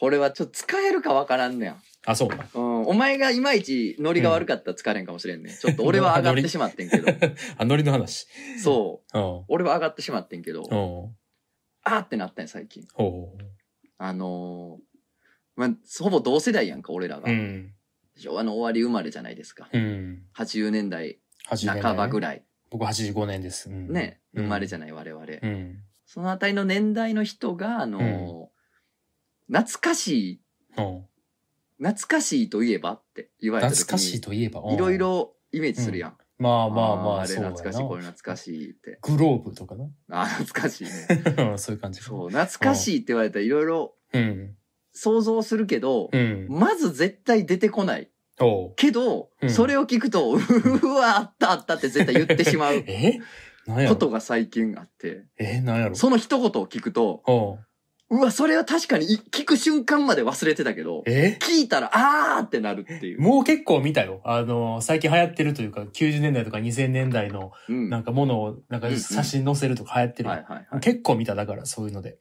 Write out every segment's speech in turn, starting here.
これはちょっと使えるかわからんねや。あ、そう。うん。お前がいまいちノリが悪かったら疲れんかもしれんね。ちょっと俺は上がってしまってんけど。あ、ノリの話。そう。うん。俺は上がってしまってんけど、うん。あーってなったんや、最近。ほあのー、まあ、ほぼ同世代やんか、俺らう。が。うん。昭和の終わり生まれじゃないですか。うん。80年代80年代ね半ばぐらい。僕85年です。うんね。うん生まれじゃない、我々。うん。そのあたりの年代の人が、あのー懐かしい、うん。懐かしいといえばって言われた時懐かしいに、といえば。いろい。ろイメージするやん。まあまあまあ、ーあれそうや懐かしい、これな。懐かしいって。グローブとかな。あー懐かしいね。そういう感じ。そう、懐かしいって言われたらいろいろうん。想像するけど、うん。まず絶対出てこない。おう。けど、うんそれを聞くと、うわ、あったあったって絶対言ってしまう え？なんやろことが最近あって、え？なんやろその一言を聞くと、おう。うわ、それは確かにい聞く瞬間まで忘れてたけど、え？聞いたら、あーってなるっていう。もう結構見たよ。あの、最近流行ってるというか、90年代とか2000年代のうん。なんかものを、なんか写真載せるとか流行ってるよはいはいはい。結構見た、だから、そういうので。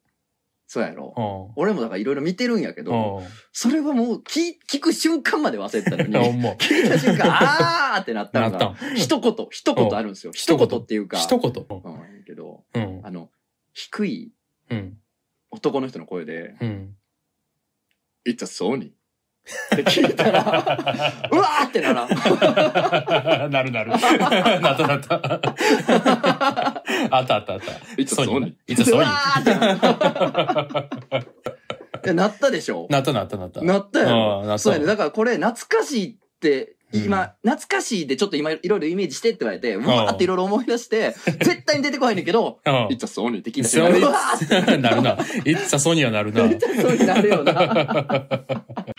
そうやろ。うん。俺もだからいろいろ見てるんやけど、うん。それはもう聞聞く瞬間まで忘れてたのに。聞いた瞬間、あーってなったのが、ん。一言、一言あるんですよ。一一言言っていうか、一言。うん、やけど、うん。あの、低いうん。男の人の声で、うん。It's a Sony って聞いたら、うわーってならん。なるなる。なったなった。あったあったあった。It's a ソニー Sony いつソニうわーーってなるいやなったでしょ？なったなったなった。なったやあろあなったそうやね。だからこれ、懐かしいって、今、うん懐かしいでちょっと今いろいろイメージしてって言われて、うわーっていろいろ思い出して、絶対に出てこないんだけど、いた瞬間、うわーって なるな。いつさソニーはなるな。そうになるよな。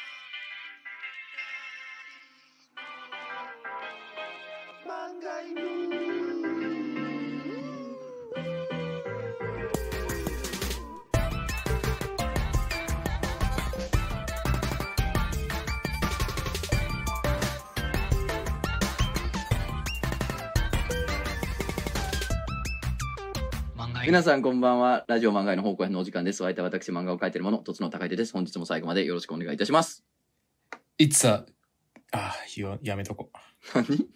皆さんこんばんは。ラジオ漫画への方向編のお時間です。お相手は私漫画を描いている者、とつの高い手です。本日も最後までよろしくお願いいたします。いつさ、あ、言わやめとこう。何？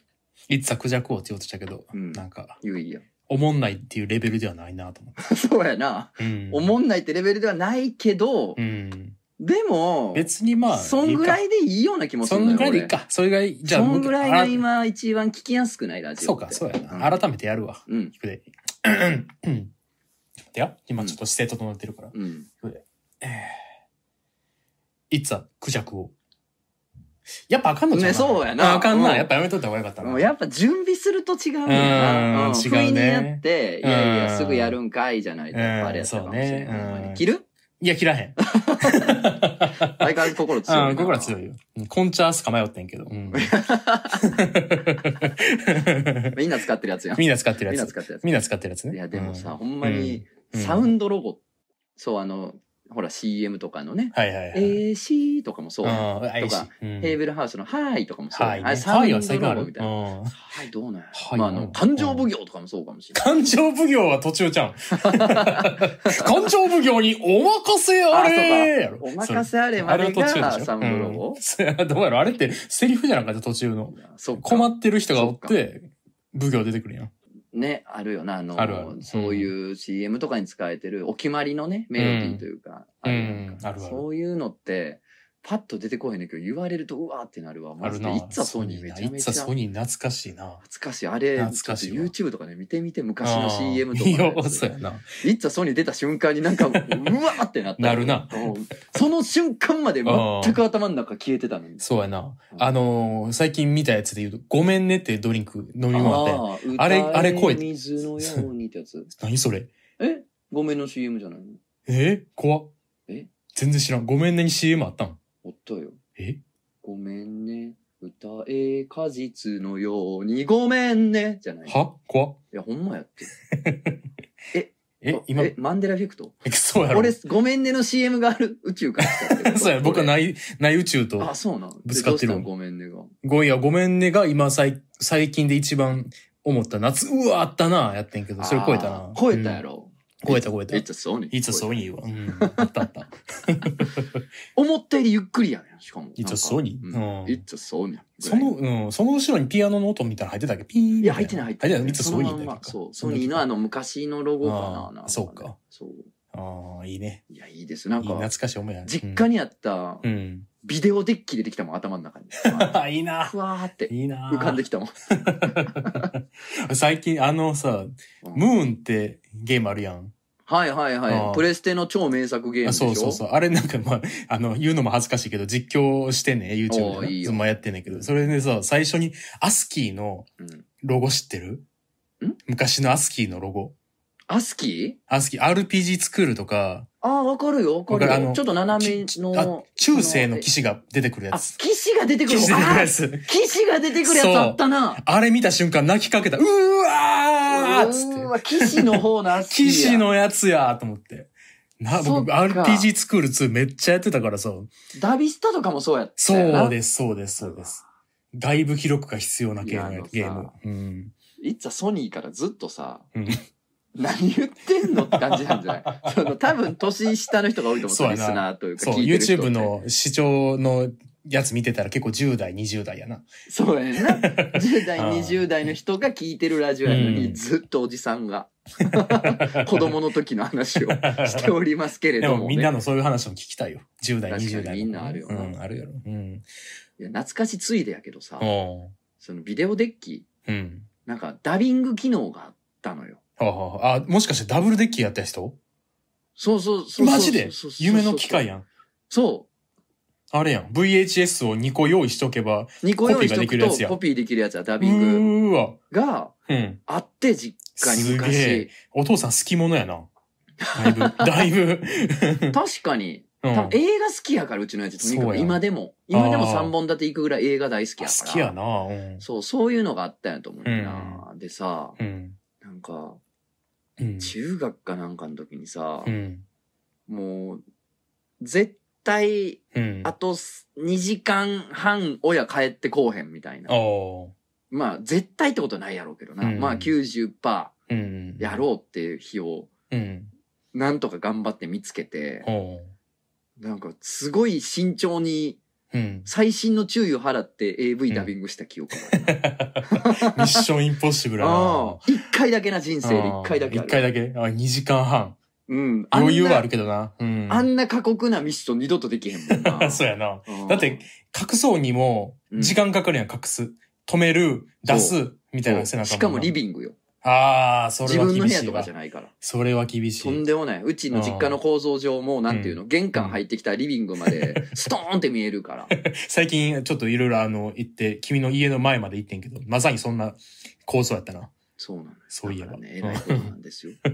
いつさクジャク王って言おうとしたけど、うんなんか、いいや。おもんないっていうレベルではないなと思って。そうやな。うん。おもんないってレベルではないけどう、ん。でも、別にまあ、そんぐらいいでいいような気もするのよんぐらいでいいか。それぐらい、じゃあ、そんぐらいが今一番聞きやすくないラジオ。そうか、そうやうんな。改めてやるわ。うん。聞くで。うん。うん待ってや。今ちょっと姿勢整ってるから。うん。えーいつはクジャクを。やっぱあかんのちゃうねそうやなああかんな。うんやっぱやめといた方がよかったな。もうやっぱ準備すると違うんだな。うん違うね不意にやって、いやいや、うんすぐやるんかいじゃないと、やっぱあれやったかもしれうんそうねうん。切る？いや、切らへん。相変わらず心強いな。うん、ここら強いよ。うんコンチャースか迷ってんけど。うん みんな使ってるやつやん。みんな使ってるみんやつ。な使ってるやつ。みんな使ってるやつね。いや、でもさ、うんほんまに、うんサウンドロゴ、そう、あの、ほら CM とかのね、はいはいはい。AC とかもそう。うん、とかうんヘーベルハウスのハイとかもそう。はいね。はいは最近ある。みたいな。うんはい、どうなんやはいまあ、あの、感情奉行とかもそうかもしれない。感情奉行は途中ちゃうん。感情奉行にお任せあれお任せあれまあれでがサウンドロゴうんそれはどうやろ？あれってセリフじゃなかった途中の。そうか困ってる人がおって、奉行出てくるやん。ね、あるよな、あの、あるある。そういう CM とかに使えてるお決まりのね、メロディーというか、うん。あるやんか。うん。あるある。そういうのって、パッと出てこへんねんけど、言われると、うわーってなるわ。あるな。マジで。いっつはソニーめちゃめちゃ。いっつはソニー懐かしいな。懐かしい。あれ、懐かしい YouTube とかで見てみて、昔の CM とかいや。そうやな。いっつはソニー出た瞬間になんか、うわーってなった。なるなうん。その瞬間まで全く頭の中消えてたのに。そうやな。あのー最近見たやつで言うと、ごめんねってドリンク飲み物あって。ーあれあれ声水のようにってやつ。何それ？え？ごめんの CM じゃないの？え？怖っえ？全然知らん。ごめんねに CM あったん？おったよ。え？ごめんね。歌え果実のようにごめんね。じゃない。いは？怖っや、ほんまやって。え、今、え、マンデラエフェクト？えそうやろ。俺、ごめんねの CM がある 宇宙から来た そうや、僕はい。ない、ない宇宙とあ、、そうなのぶつかってるごめんねが。ごいや、ごめんねが今最、最近で一番思った夏、うわ、あったな、やってんけど、それ超えたな。超えたやろ。超えた超えた。It's a Sony. いつそうに言うわ。うん。あったあった。思ったよりゆっくりやねん、しかも。A なんか Sony？うんうん It's a Sony. その、うん、その後ろにピアノの音みたいなの入ってたっけ？ピーンみいや。入ってない、入ってない。入ってない。いつそういいそう。ソニーのあの昔のロゴかな。そうか。そう。ああ、いいね。いや、いいです。ないんか、い懐かしい思いやね。実家にあったうん。うん。ビデオデッキ出てきたもん、頭の中に。いいなふ。わーっていいな。浮かんできたもん。最近、あのさ、うんムーンってゲームあるやん。はいはいあはい。ープレステの超名作ゲームあでしょ？そうそうそう。あれなんかまあ、あの、言うのも恥ずかしいけど、実況してんね YouTube でーいいよね。まあやってんねんけど。それでさ、最初にアスキーのうんロゴ知ってる？ん？昔のアスキーのロゴ。アスキーアスキー、RPG スクールとか、ああ、わかるよ、わかるよ。ちょっと斜めあの。中世の騎士が出てくるやあ、つ。騎士が出てくる騎士出てくるやつ。騎士が出てくるやつあったな。あれ見た瞬間泣きかけた。うーわーっつって。うーわ、騎士の方のアスキーや。騎士のやつやと思って。な、僕、RPG スクール2めっちゃやってたからさ。ダビスタとかもそうやったそ。うです、そうです、そうです。外部記録が必要なゲームやゲーム。うん。いつはソニーからずっとさ、うん何言ってんのって感じなんじゃない？その多分年下の人が多いと思うリスナーというかそう、聞いてる人って YouTube の視聴のやつ見てたら結構10代、20代やな。そうやな 10代あー20代の人が聞いてるラジオやのに、うんずっとおじさんが 子供の時の話をしておりますけれでども、ね、もみんなのそういう話も聞きたいよ。10代、確かに20代の。みんなあるよなうん、あるやろ。うん。いや懐かしついでやけどさおそのビデオデッキーうん。なんかダビング機能があったのよはあはあ、あ、もしかしてダブルデッキやった人？そうそうそうマジで？夢の機械やん。そあれやん。VHS を2個用意しとけば。う2個用意しとくコピーができるやつやとコピーできるやつはダうビング。がうん。あって実家にすげ昔えお父さん好き者やな。だいぶ、だいぶ。確かにうん多分映画好きやからうちのやつとにかくそうや今でも今でもあー3本立て行くぐらい映画大好きやから好きやな。うん。そうそういうのがあったんやと思うな、でさうん。なんかうん。中学かなんかの時にさう、ん。もう絶対うん。あと2時間半親帰ってこうへんみたいなおーまあ絶対ってことないやろうけどな、うんまあ90%うん。やろうっていう日をうん。なんとか頑張って見つけておーなんかすごい慎重にうん。細心の注意を払って AV ダビングした記憶がある な。ミッションインポッシブルなあ。一回だけな人生で一回だけ。一回だけ？あ、2時間半。うん。余裕はあるるけどな。うん。あんな過酷なミッション二度とできへんもんな。そうやな。うんだって、隠そうにも、時間かかるやん、隠す。止める、出す、みたいな背中しかもリビビングよ。ああ、そ自れは分の部屋とか厳しいわじゃないから。それは厳しとんい。でもない。うちの実家の構造上も、なんていうの、玄関入ってきたらリビングまで、ストーンって見えるから。最近、ちょっといろいろあの、行って、君の家の前まで行ってんけど、まさにそんな構想やったな。そうなのよ。そういえばだからね、偉いことなんですよ。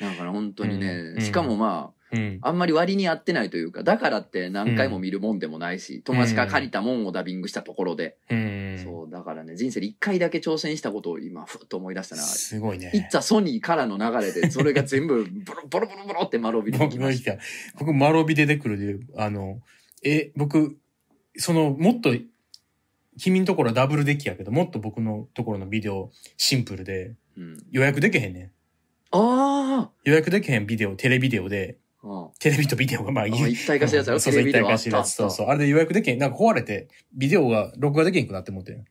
だから本当にねう、んしかもまあ、うん。あんまり割に合ってないというか、だからって何回も見るもんでもないし、友達から借りたもんをダビングしたところで、うん。そう、だからね、人生で一回だけ挑戦したことを今、ふっと思い出したな。すごいね。いっつぁソニーからの流れで、それが全部、ボロボロボロボロって丸帯で僕きました。僕、マロビ出てくるで、あの、え、僕、その、もっと、君のところはダブルデッキやけど、もっと僕のところのビデオ、シンプルで、うん、予約できへんねん。あ予約できへんビデオ、テレビデオで、あ、テレビとビデオがまあ一体化したやつやろそうテレビデオ一体化したやつそうそう。あれで予約できへん。なんか壊れて、ビデオが録画できへんくなって思ってん。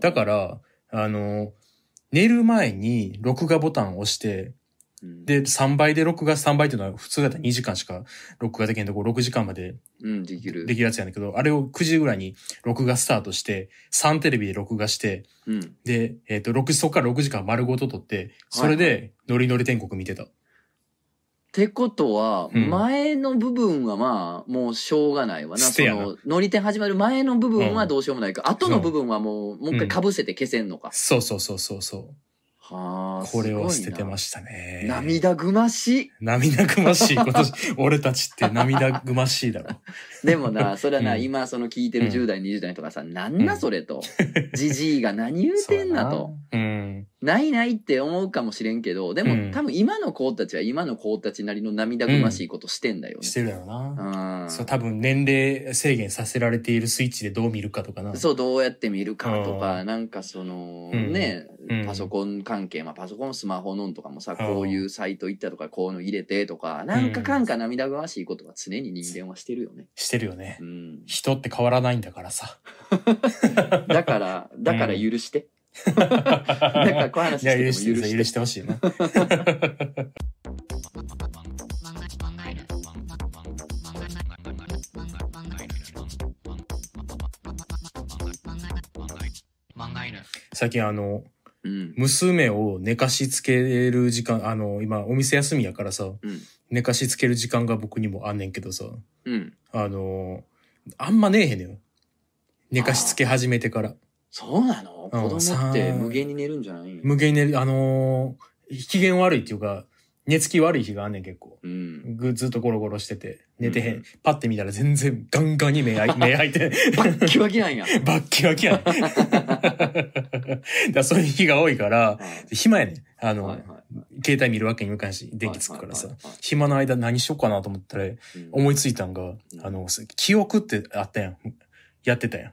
だから、あの、寝る前に録画ボタンを押して、うん、で、3倍で録画、3倍っていうのは普通だったら2時間しか録画できへんとこ6時間までうん、できる。できるやつやねんけど、あれを9時ぐらいに録画スタートして、3テレビで録画して、うん。で、えっ、と、6時、そこから6時間丸ごと撮って、それで、ノリノリ天国見てた。ってことは、うん前の部分はまあ、もうしょうがないわな。そ捨てやなの、乗り点始まる前の部分はどうしようもないか。後の部分はもう、もう一回被せて消せんのか。そうそうそうそうそう。はあ、これを捨ててすましたね。涙ぐましい。涙ぐましい。俺たちって涙ぐましいだろ。でもな、それはな、うん今その聞いてるうん10代、20代とかさ、なんなそれと。じじいが何言うてんなと。うん。ないないって思うかもしれんけど、でも、うん多分今の子たちは今の子たちなりの涙ぐましいことしてんだよね。してるやろな。うん。そう、多分年齢制限させられているスイッチでどう見るかとかな。そう、どうやって見るかとか、うなんかその、うんね、うんパソコン関係、まあパソコン、スマホのんとかもさ、うんこういうサイト行ったとか、こういうの入れてとか、なんかかんか涙ぐましいことは常に人間はしてるよね。してるよねう。ん。人って変わらないんだからさ。だから、だから許して。だからこう話してても許許して、して。許してほしいな。最近あの、うん。娘を寝かしつける時間、あの、今お店休みやからさ、うん。寝かしつける時間が僕にもあんねんけどさ、うん。あの、あんまねえへんねん。寝かしつけ始めてから。そうなの？うん子供って無限に寝るんじゃない？無限に寝る、あのー機嫌悪いっていうか、寝つき悪い日があんねん結構。うん。ぐずっとゴロゴロしてて、寝てへん。うんパッて見たら全然ガンガンに目開い 目開いて、バッキバキなんや。バッキバキやねん。だそういう日が多いから、はい暇やねん。あの、はいはい携帯見るわけにもいかんし、電気つくからさはい。はいはい暇の間何しようかなと思ったら、うん思いついたんが、うんあの、記憶ってあったやん。やってたやん。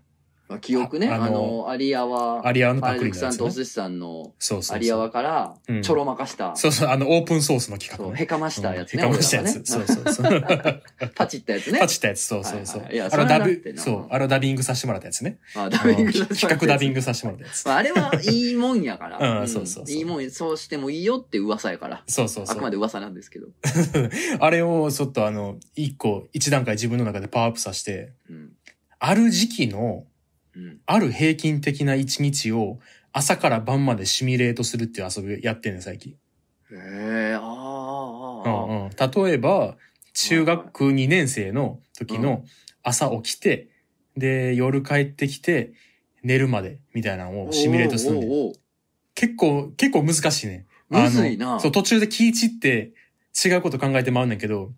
まあ記憶ね。あああのの、アリアは、アリアのパクリのやつ、ねクさんとお。寿司さんのそうそう。アリアワからうんちょろまかした、そうそう、あの、オープンソースの企画ね。へかましたやつね。うんへかましたやつ。俺そうそうそう。ね パチったやつね。パチったやつ、そうそうそう。はいやあれダビそう、あれをダビングさせてもらったやつね。あダビングさせて企画ダビングさせてもらったやつ。まあ、あれはいいもんやから。うんそうそういいもん、そうしてもいいよって噂やから。そうそうそう。あくまで噂なんですけど。あれをちょっとあの、一個、一段階自分の中でパワーアップさせて、うん。ある時期の、うん。ある平均的な一日を朝から晩までシミュレートするっていう遊びやってんねん、最近。へえ、あーあー、あーうんうん。例えば、中学2年生の時の朝起きて、で、夜帰ってきて、寝るまでみたいなのをシミュレートするんで。結構、結構難しいね。むずいなそう、途中で気い散って違うこと考えてまうねんけど、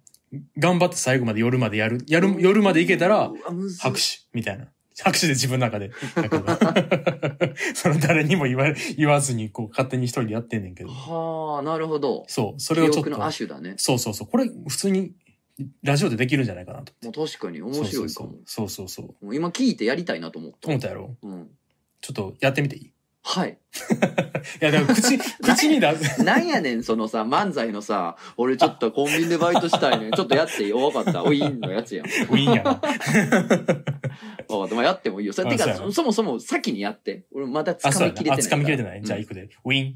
頑張って最後まで夜までやる、やる、夜までいけたら、拍手、みたいな。拍手で自分の中で。その誰にも言わ、言わずに、こう、勝手に一人でやってんねんけど。はあ、なるほど。そう、それをちょっと記憶の。亜種だね。そうそうそう。これ、普通に、ラジオでできるんじゃないかなと。もう確かに面白いかも。そうそうそう。そうそうそう。もう今聞いてやりたいなと思った。思ったやろうん。ちょっとやってみていいい？はい。や、でも口、口に出す。なんやねん、そのさ、漫才のさ、俺ちょっとコンビニでバイトしたいねん。ちょっとやっていい？わかった。おいいのやつやん。ウィンやな。わかった。まあやってもいいよ。それてかあそそ、そもそも先にやって。俺まだ掴みきれてない。掴みきれてない。じゃあうん行くで。ウィン。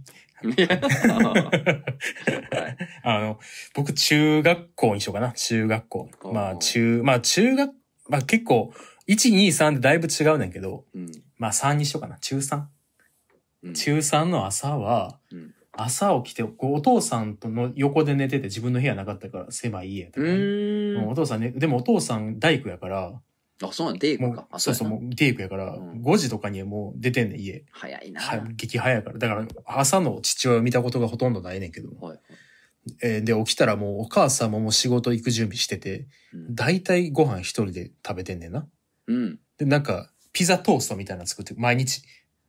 あの、僕、中学校にしようかな。中学校。まあ、中、まあ、中学、まあ結構、1、2、3でだいぶ違うねんけど、うんまあ3にしようかな。中3。うん中3の朝は、うん朝起きて、お父さんとの横で寝てて自分の部屋なかったから狭い家やったうから、ーん。お父さんね、でもお父さん大工やから、あ、そうなん、デイクか。、あ、そうそう、もうデークやから、うん5時とかにはもう出てんねん、家。早いな。は激早いから。だから、朝の父親を見たことがほとんどないねんけど。はい。えーで、起きたらもうお母さんももう仕事行く準備してて、うんだいたいご飯一人で食べてんねんな。うん。で、なんか、ピザトーストみたいなの作って、毎日。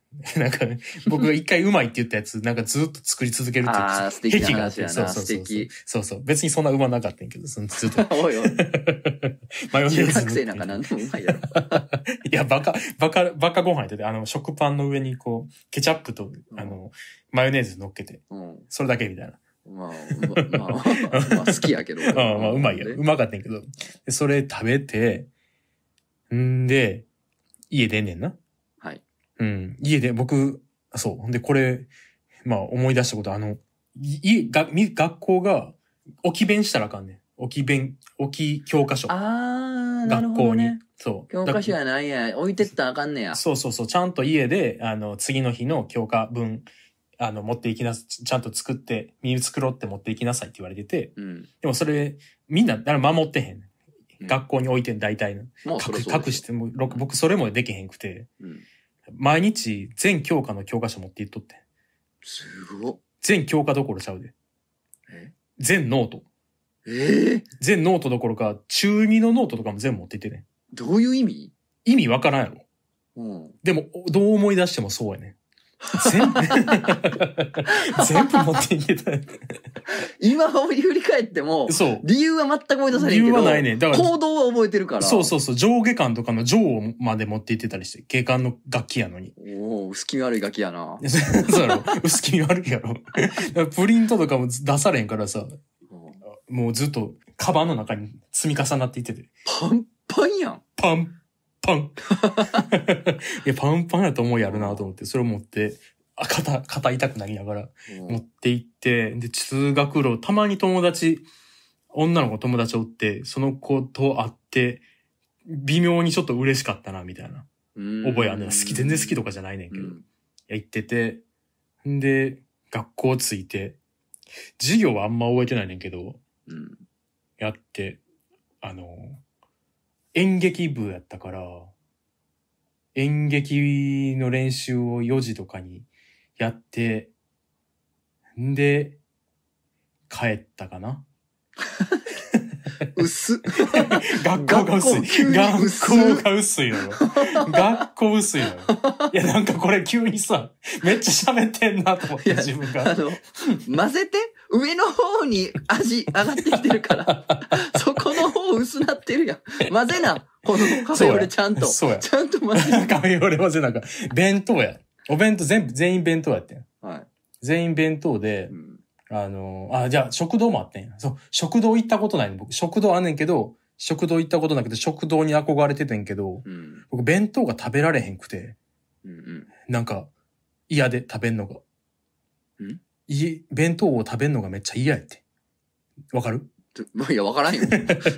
なんか、僕が一回うまいって言ったやつ、なんかずっと作り続けるっていうあー素敵な話やなそうそうそう素敵そうそう。別にそんなうまなかったんやけど、そのずっと。おいおい。マヨネーズ中学生なんか何でもうまいやろ。いや、バカ、バカ、バカご飯やってて、あの、食パンの上にこう、ケチャップと、あの、マヨネーズ乗っけて、うん。それだけみたいな。まあ、まあ、まあ、まあ好きやけど。ああまあ、うまいや。ねうまかったんやけど。でそれ食べて、んで、家出んねんな。はい。うん。家で、僕、そう。ほんで、これ、まあ、思い出したこと、あの、いい、が、み、学校が、置き弁したらあかんねん。置き弁、置き教科書。あー、なる学校に。そう。教科書だやないや。置いてったらあかんねや。そうそうそう。ちゃんと家で、あの、次の日の教科分、あの、持っていきなさ、ちゃんと作って、身作ろうって持っていきなさいって言われてて、うん。でもそれ、みんな、誰も守ってへん。うん学校に置いてん、大体の。もうそ隠しても、ろ僕それもできへんくて、うん。毎日全教科の教科書持っていっとって。すごっ。全教科どころちゃうで。え？全ノート。ええ全ノートどころか、中2のノートとかも全部持っていってね。どういう意味？意味わからんやろ。うん。でも、どう思い出してもそうやね。全部、全部持っていけた。今振り返っても、そう。理由は全く思い出されへんけど、理由はないねだから行動は覚えてるから。そうそうそう。上下巻とかの上まで持って行ってたりして、下巻の楽器やのに。おお薄気味悪いガキやな。そうやろ。薄気味悪いやろ。プリントとかも出されんからさ、もうずっとカバンの中に積み重なっていってて、パンパンやん。パン、パン。いや、パンパンやと思うやるなと思って、それを持って、あ、肩、肩痛くなりながら持って行って、で、通学路、たまに友達、女の子友達おって、その子と会って、微妙にちょっと嬉しかったな、みたいな。覚えあんねん好き、全然好きとかじゃないねんけど。いうんや、行ってて、んで、学校着いて、授業はあんま覚えてないねんけど、うん。やって、あの、演劇部やったから、演劇の練習を4時とかにやって、んで、帰ったかな薄っ。学校が薄い。学校が薄いのよ。学校薄いのよ。いや、なんかこれ急にさ、めっちゃ喋ってんなと思って自分が。あの、混ぜて、上の方に味上がってきてるから、そ 薄なってるやん。混ぜな。このカフェオレちゃんと。そうや。ちゃんと混ぜな。カフェオレはぜなんか、弁当や。お弁当全部、全員弁当やってん。はい。全員弁当でう、んあの、あ、じゃあ食堂もあってん。そう、食堂行ったことないの僕。食堂あんねんけど、食堂行ったことなくて、食堂に憧れててんけど、うん。僕弁当が食べられへんくて、うんうん。なんか、嫌で食べんのが。ん？い弁当を食べんのがめっちゃ嫌やって。わかる？ちょいや、わからんよ。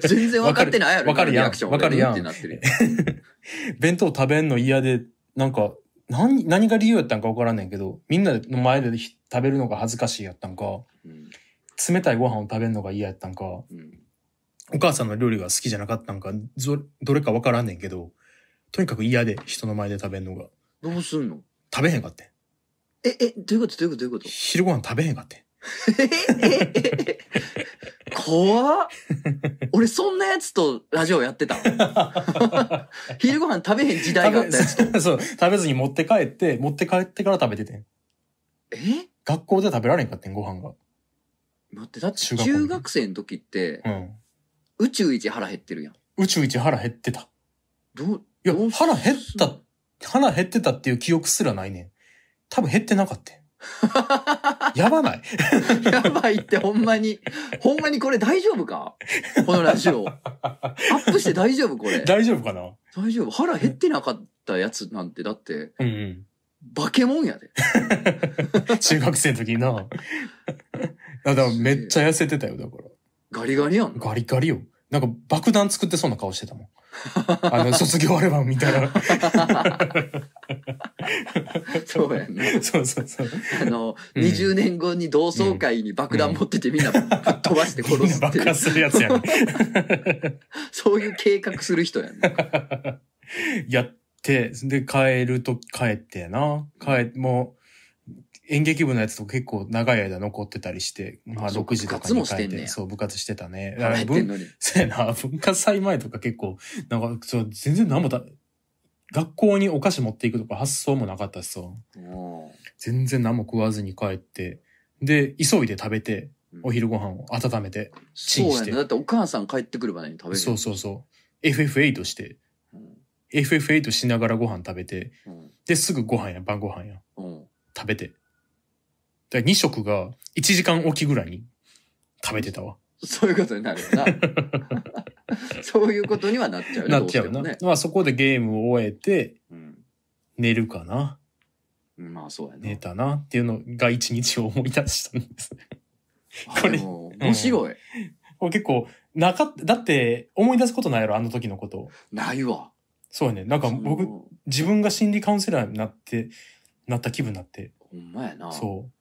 全然わかってないやろ。わかるやんわかるやんってなってる。弁当食べんの嫌で、なんか、何、何が理由やったんかわからんねんけど、みんなの前でひ食べるのが恥ずかしいやったんか、うん冷たいご飯を食べるのが嫌やったんか、うんお母さんの料理が好きじゃなかったんか、ぞどれかわからんねんけど、とにかく嫌で人の前で食べんのが。どうすんの？食べへんかってん。え、え、どういうこと？どういうこと？どういうこと？昼ご飯食べへんかってん。え、え、え、え、怖っ。俺そんなやつとラジオやってた？昼ご飯食べへん時代があったやつと。食べ そう、食べずに持って帰って、持って帰ってから食べててん。え？学校で食べられんかってん、ご飯が。待って、だって中学生の時ってうん。宇宙一腹減ってるやん。宇宙一腹減ってた。どう、いや腹減った、腹減ってたっていう記憶すらないねん。多分減ってなかったん。やばない やばいってほんまに。ほんまにこれ大丈夫か？このラジオ。アップして大丈夫これ？大丈夫かな？大丈夫腹減ってなかったやつなんて、だって、うんうん。化け物やで。中学生の時にな。だからめっちゃ痩せてたよ、だから。ガリガリやんな。ガリガリよ。なんか爆弾作ってそうな顔してたもん。あの、卒業アルバム見たら。そうやんな。そうそうそう。あの、うん20年後に同窓会に爆弾持っててみんなぶっ飛ばして殺すって爆発するやつやね。そういう計画する人やんな。やって、で、帰ると帰ってやな。帰、もう、演劇部のやつと結構長い間残ってたりして、まあそう6時とか部活に帰って、そう、部活してたね。腹減ってんのに。そうやな、文化祭前とか結構、なんか、そう、全然何もだ、学校にお菓子持っていくとか発想もなかったしさ、お全然何も食わずに帰って、で、急いで食べて、ーお昼ご飯を温めて、チンしてそうやね。だってお母さん帰ってくるまでに食べる。そうそうそう、FF8 して、うん。FF8 しながらご飯食べて、うん。で、すぐご飯や、晩ご飯や、うん。食べて。だ2食が1時間おきぐらいに食べてたわ。そういうことになるよな。そういうことにはなっちゃうね。なっちゃうな。どしてもね。まあそこでゲームを終えて、うん。寝るかな。まあそうや寝ね。たなっていうのが一日を思い出したんです。あこれ面白い。これ結構、なかっ、だって思い出すことないやろ、あの時のこと。ないわ。そうやね。なんか僕、自分が心理カウンセラーになって、なった気分になって。ほんまやな。そう。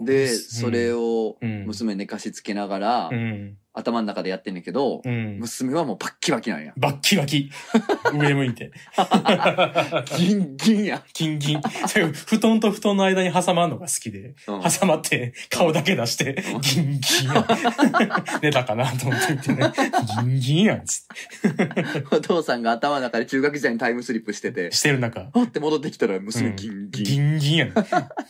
で、うんそれをうん娘寝かしつけながらう、ん。頭の中でやってんねんけど、うん。娘はもうバッキバキなんや。バッキバキ。上向いて。ギンギンや。キンギン。布団と布団の間に挟まんのが好きで、うん挟まって顔だけ出して、ギンギンやん。寝たかなと思って見てね。ギンギンやんつっお父さんが頭の中で中学時代にタイムスリップしててて。、してる中、あって戻ってきたら娘うんギンギン。ギンギンやん。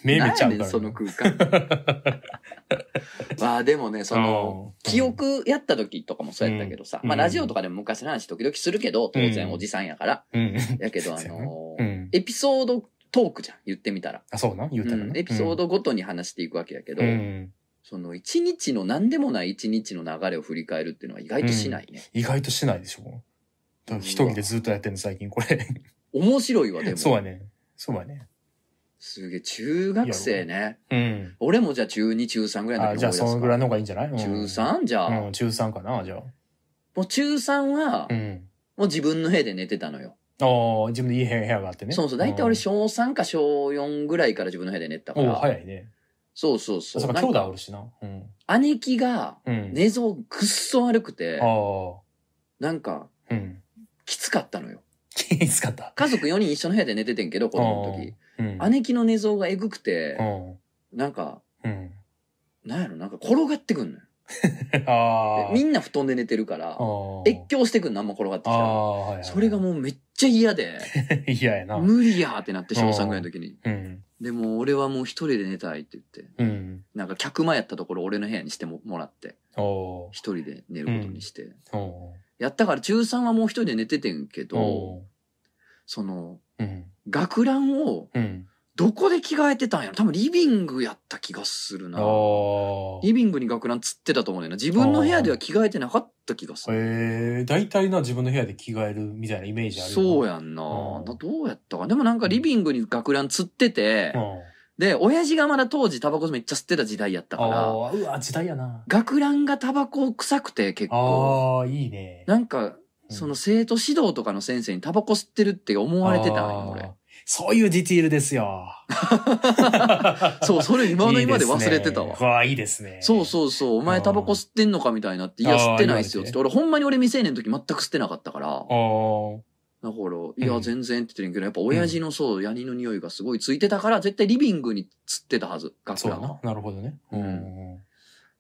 目めっちゃ合うからねんその空間。まあでもね、その、うん記憶やった時とかもそうやったけどさ、うんまあラジオとかでも昔の話時々するけど、当然おじさんやから。うん。やけどあの。エピソードトークじゃん、言ってみたら。あ、そうな言うたらな、うんエピソードごとに話していくわけやけど、うん。その一日の何でもない一日の流れを振り返るっていうのは意外としないね。意外としないでしょ？一人でずっとやってんの最近これ。面白いわ、でも。そうやね。そうやね。すげえ、中学生ね。うん。俺もじゃあ中2、中3ぐらいのあ、じゃあそのぐらいの方がいいんじゃない、うん、中 3? じゃあ、うん、中3かな、じゃあ。もう中3は、うん。もう自分の部屋で寝てたのよ。ああ、自分でいい部屋があってね。そうそう、大体俺うん小3か小4ぐらいから自分の部屋で寝てたかおうら。早いね。そうそうそ。そううか、兄弟おるしな。うん。姉貴がうん。寝相くっそ悪くて、ああ。なんかうん。きつかったのよ。気に使った。家族4人一緒の部屋で寝ててんけど、子供の時。うん。姉貴の寝相がえぐくてう、ん。なんか、うん。なんやろ、なんか転がってくんのよ。みんな布団で寝てるから、越境してくんのあんま転がってきたら。それがもうめっちゃ嫌で、嫌やな。無理やってなって小3ぐらいの時に。うん。でも俺はもう一人で寝たいって言って、うん。なんか客間やったところ俺の部屋にしてももらって、一人で寝ることにして。おやったから中3はもう一人で寝ててんけーど、おその、ーうん。学ランをうん。どこで着替えてたんやろ？多分リビングやった気がするな。リビングに学ランつってたと思うねんな。自分の部屋では着替えてなかった気がする。へえ、大体な自分の部屋で着替えるみたいなイメージあるやそうやんな、どうやったか。でもなんかリビングに学ランつってて、うん。で、親父がまだ当時タバコめっちゃ吸ってた時代やったから、うわ、時代やな。学ランがタバコ臭くて結構。ああ、いいね。なんか、うんその生徒指導とかの先生にタバコ吸ってるって思われてたんよ、俺。そういうディティールですよ。そう、それ今の今で忘れてたわ。わあ、いいですね。そうそうそう、お前タバコ吸ってんのかみたいになって、いや、吸ってないっすよ。つって、俺ほんまに俺未成年の時全く吸ってなかったから、だか。ら、いや、うん全然って言ってるけど、やっぱ親父のそう、ヤニの匂いがすごいついてたから、絶対リビングに吸ってたはず、学ランはそうやな。。なるほどね。うんうん。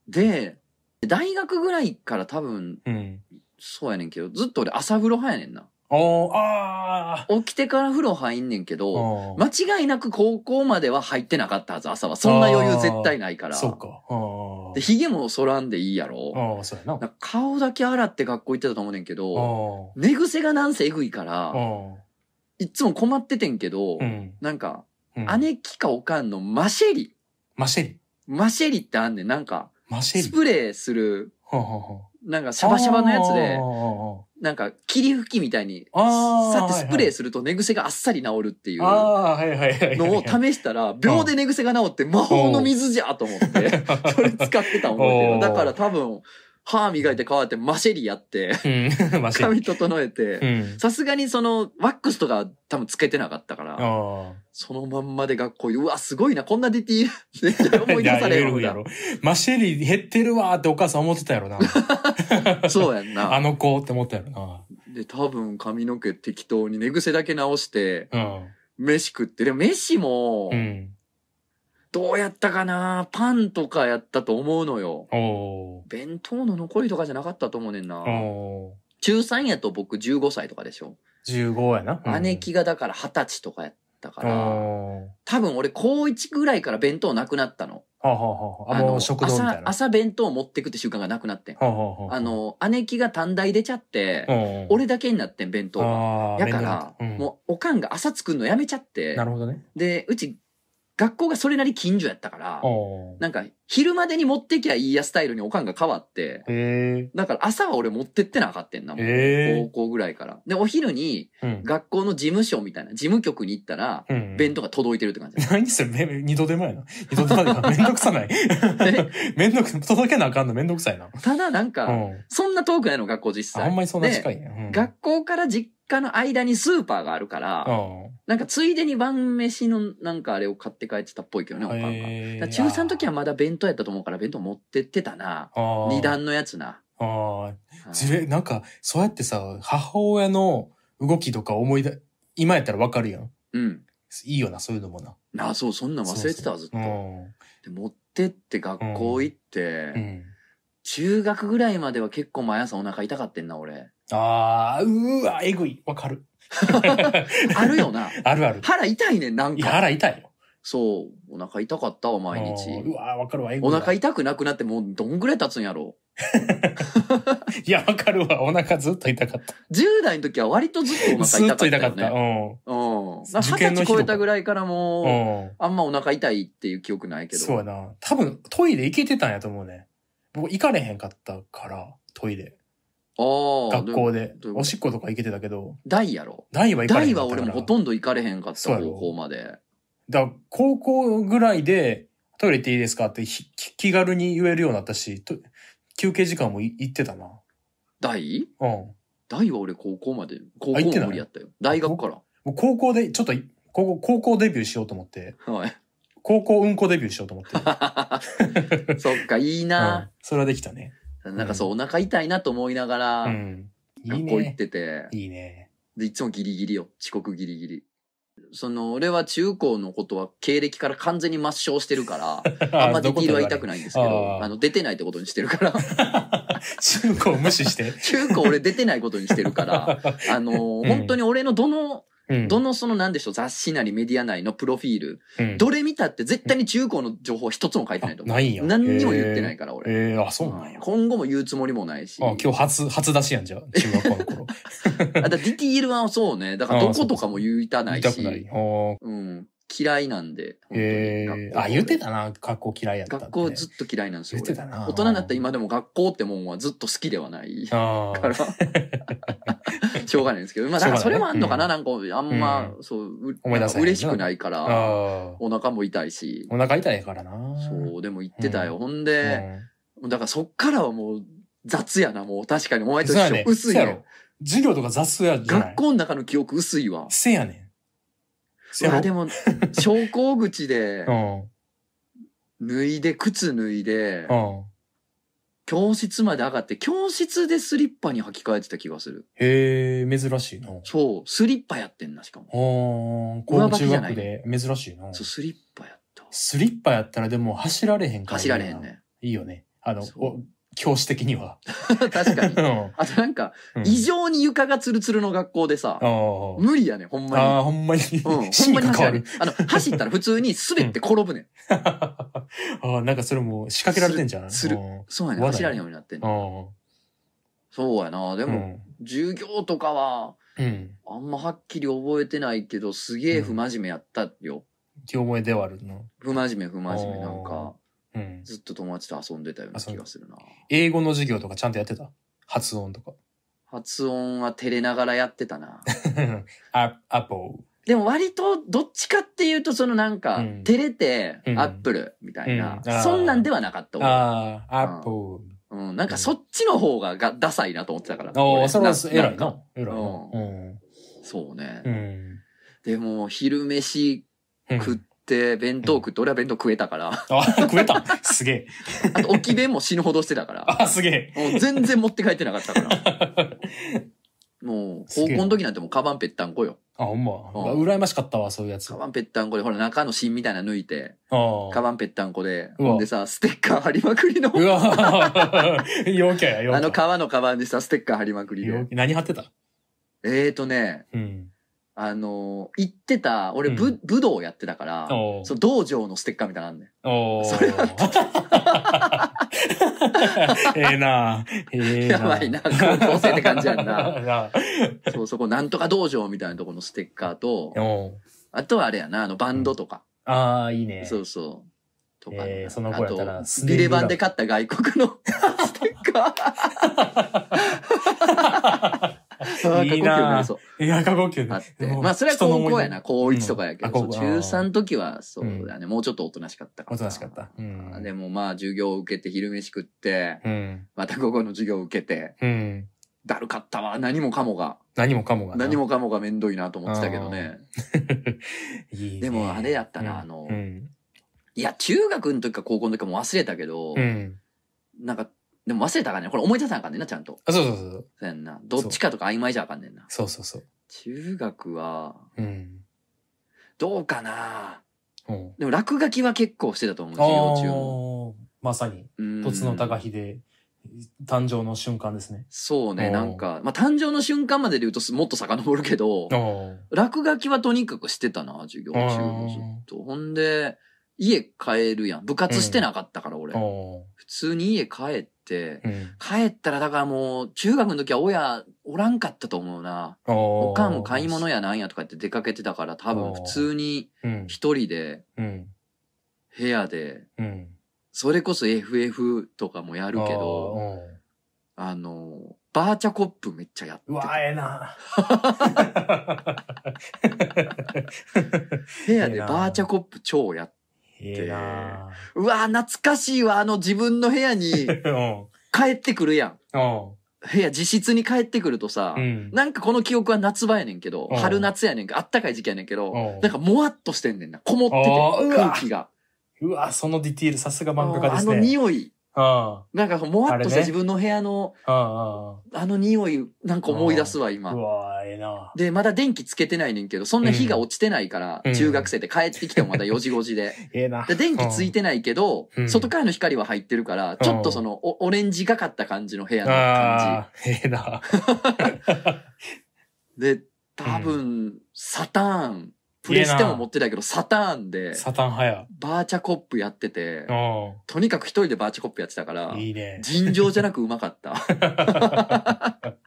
で、大学ぐらいから多分、うん。そうやねんけど、ずっと俺朝風呂派やねんな。おーあ起きてから風呂入んねんけあ。ど、ま間違いなく高校までは入ってなかったはず、朝は。そんな余裕絶対ないから。そうか。あで、髭も剃らんでいいやろ。あ。ああ、そうやな。顔だけ洗って学校行ってたと思うねんけど、あ寝癖がなんせえぐいかあ。ら、あいっつも困っててんけど、あ。うん。なんか、うん。姉貴かおかんのマシェリ。マシェリ。マシェリってあんねん。なんか、マシェリ。スプレーする、なんかシャバシャバのやつでなんか霧吹きみたいに、さってスプレーすると寝癖があっさり治るっていう。のを試したら、秒で寝癖が治って魔法の水じゃと思って、それ使ってた思いてる。おー。だから多分、歯磨いて変わってマシェリやって、うん。マシェリ。髪整えうて、ん。さすがにその、ワックスとか多分つけてなかったから、あそのまんまで学校に、うわ、すごいな、こんなディティー。思い出されるんだいや。ろ。マシェリ減ってるわーってお母さん思ってたやろな。そうやんな。あの子って思ったやろな。で、多分髪の毛適当に寝癖だけ直して、うん。飯食って、でも飯もう、ん。どうやったかな？パンとかやったと思うのよ。弁当の残りとかじゃなかったと思うねんな。中3やと僕15歳とかでしょ。15やな。うん姉貴がだから20歳とかやったから。多分俺高1ぐらいから弁当なくなったの。はあはあはあ。あ、もう食堂みたいな。朝、朝弁当持ってくって習慣がなくなってん。はあはあはあ。あの、姉貴が短大出ちゃって、うん、俺だけになってん、弁当が。ああ、やから、面倒なもう、おかんが朝作るのやめちゃってうん、な、るほどね。で、うち、学校がそれなり近所やったから、なんか、昼までに持ってきゃいいやスタイルにおかんが変わって、へだから朝は俺持ってってなあかってんな、もう高校ぐらいから。で、お昼に。学校の事務所みたいな、事務局に行ったら、うん。弁当が届いてるって感じ。何それめ二度手間やな。二度手間でめんどくさない。めんどく、届けなあかんのめんどくさいな。ただなんか、うん。そんな遠くないの、学校実際。あほんまにそんな近でいんや。うん。学校から実家の間にスーパーがあるから、うん。なんかついでに晩飯のなんかあれを買って帰ってたっぽいけどね、おかんが。中3の時はまだ弁当やったと思うから弁当持ってってたな。二段のやつな。ああ、なんか、そうやってさ、母親の動きとか思い出、今やったらわかるやん。うん。いいよな、そういうのもな。ああ、そう、そんなん忘れてたわ、ずっと。うん。で持ってって学校行って、うん。中学ぐらいまでは結構毎朝お腹痛かってんな、俺。ああ、うーわ、えぐい。わかる。あるよな。あるある。腹痛いねん、なんいや、か。腹痛いよ。そう。お腹痛かったわ、毎うんう日。わ、わかるわ、えぐいわ。お腹痛くなくなってもうどんぐらい経つんやろ？いや、わかるわ。お腹ずっと痛かった。10代の時は割とずっとお腹ずっ痛かったよと痛かった。ね。うん。二十受験の日とか歳超えたぐらいからもう、うん。うん。あんまお腹痛いっていう記憶ないけど。そうやな。多分、トイレ行けてたんやと思うね。僕行かれへんかったから、トイレ。ああ。学校でおしっことか行けてたけど、大やろ。大は行かれへ大んかったから。は俺もほとんど行かれへんかった高校まで。だから高校ぐらいで、トイレ行っていいですかってひ気軽に言えるようになったし、と休憩時間もい行ってたな。大？うん。大は俺高校まで、高校あ行ってない？も無理やったよ。大学から。高校で、ちょっとい、高校、高校デビューしようと思って、はい。高校うんこデビューしようと思って。そっか、いいうんな。。それはできたね。なんかそう、お腹痛いなと思いながら、うん。いい学校行っね。てて、いいね。で、いつもギリギリよ。遅刻ギリギリ。その、俺は中高のことは経歴から完全に抹消してるから、あんまディティールは言いたくない。ないんですけど、あーあの、出てないってことにしてるから、中高無視して？中高俺出てないことにしてるから、あのーうん本当に俺のどの、うん。どのそのなんでしょう、雑誌なりメディア内のプロフィール、うんどれ見たって絶対に中高の情報一つも書いてないと思う。ないんや。何にも言ってないから、俺。えー、えーあ、そうなんや。今後も言うつもりもないし。あ、今日初、初出しやんじゃん。中学校の頃。あだディティールはそうね。だからどことかも言いたないし。言いたくない。うん。嫌いなんで。えあ、言ってたな。学校嫌いやったって。学校ずっと嫌いなんですよ。言ってたな俺大人になった今でも学校ってもんはずっと好きではないか。ら。しょうがないんですけど。まあ、だからそれもあんのかな、しょなんか、あんま、うそう、う思い出嬉しくないから。お腹も痛いし。お腹痛いからな。そう、でも言ってたよ。うんほんで、だからそっからはもう雑やな、もう確かにお前と一緒。ね。薄いやろ。授業とか雑やじゃない学校の中の記憶薄いわ。せやねん。せやでも、昇降口で う、ん。脱いで、靴脱いで、うん。教室まで上がって、教室でスリッパに履き替えてた気がする。へえ、珍しいな。そう、スリッパやってんな、しかも。ああ、高上校中学で珍しいな。そう、スリッパやったわ。スリッパやったらでも走られへんから。走られへん。ね。いいよね。あの教師的には。確かにう。ん。あとなんか、うん異常に床がツルツルの学校でさ。無理やねん、ほんまに。ああ、ほんまに。うん、ほん走る。あの、走ったら普通に滑って転ぶねん。ああ、なんかそれもう仕掛けられてんじゃん。するうんそうやね走られへんようになってんねそうやな。であ。も、授業とかは。あんまはっきり覚えてないけど、すげえ不真面目やったよ。気覚えではあるな。不真面目、不真面目。なんか、うん。ずっと友達と遊んでたような気がするな。英語の授業とかちゃんとやってた？発音とか。発音は照れながらやってたな。アアポでも割と、どっちかっていうと、そのなんか、うん照れて、うんアップルみたいな、そんなんではなかったああ、アポうん、なんかそっちの方ががダサいなと思ってたから。ー。あ俺あ、それはな偉いな。偉いな。うん。そうね。うん。でも、昼飯うん食って、弁当食って、俺は弁当食えたから、あ、食えた？すげえ。あと置き弁も死ぬほどしてたから、あ、すげえ。もう全然持って帰ってなかったから。もう、高校の時なんてもうカバンぺったんこよ。あ、ほんま。うん羨ましかったわ、そういうやつ。あカバンぺったんこで、ほら中の芯みたいなの抜いて、あ。カバンぺったんこで、うわほんでさ、ステッカー貼りまくりの、うわ陽キャや、陽キャ。あの革のカバンにさ、ステッカー貼りまくりで。陽キャ何貼ってた？えーとね、うん。あのー行ってた、俺、うん。ぶ武道やってたから、その道場のステッカーみたいなのあんねん。それ ええな。ええな。やばいな高校生って感じやんな。な。そう、そこ、なんとか道場みたいなところのステッカーと、あとはあれやな、あの、バンドとか。ああ、いいね。そうそう。とか、えーその子やったらビレバン。で買った外国の ステッカー。いいなあーかっこよくそういや、過呼吸あって。まあ、それは高校やな、高1とかやけど、中3の時は、そうだね、もうちょっとおとなしかったから。おとなしかったうんでもまあ、授業を受けて、昼飯食って、うん。また午後の授業を受けて、うん。だるかったわ、何もかもが。何もかもがな。何もかもがめんどいなと思ってたけどね。でもあれやったなうんあのうん。いや、中学の時か高校の時かもう忘れたけど、うん。なんか、でも忘れたらあかんねん。これ思い出さなあかんねんな、ちゃんと。あ、そうそうそう。そうやんな。どっちかとか曖昧じゃあかんねんな。そうそうそう。中学は、うん。どうかなうん。でも落書きは結構してたと思う、授業中も。まさに、うんとつの高秀、誕生の瞬間ですね。そうね、なんか、まあ、誕生の瞬間までで言うとすもっと遡るけど、あ落書きはとにかくしてたな、授業中もずっと。ほんで、家帰るやん。部活してなかったから、俺あ。。普通に家帰って、うん。帰ったらだからもう、中学の時は親おらんかったと思うな。おおかんも買い物やなんやとか言って出かけてたから、多分普通にうん。一人でうん。部屋で、うん。それこそ FF とかもやるけど、あの、バーチャコップめっちゃやってうんうわ、た。ええな。部屋でバーチャコップ超やっええな。うわ懐かしいわ、あの自分の部屋に うん。帰ってくるやん。うん。部屋自室に帰ってくるとさ、うん。なんかこの記憶は夏場やねんけど、うん春夏やねんけど、あったかい時期やねんけど、うんなんかもわっとしてんねんな。こもってて、空気が。うわ、そのディティール、さすが漫画家ですね。あの匂い。あなんかもわっとした自分の部屋の、あ、の匂い、なんか思い出すわ、う今。わ、ええな。で、まだ電気つけてないねんけど、そんな火が落ちてないから、うん中学生で帰ってきてもまだ4時5時で。ええな。で、電気ついてないけど、うん外からの光は入ってるから、ちょっとその、おオレンジがかった感じの部屋の感ああ、ええな。じ。で、多分、サターン、プレステも持ってたけど、サターンで、サタン派や。バーチャコップやってて、うとにかく一人でバーチャコップやってたからん。、いいね。尋常じゃなくうまかった。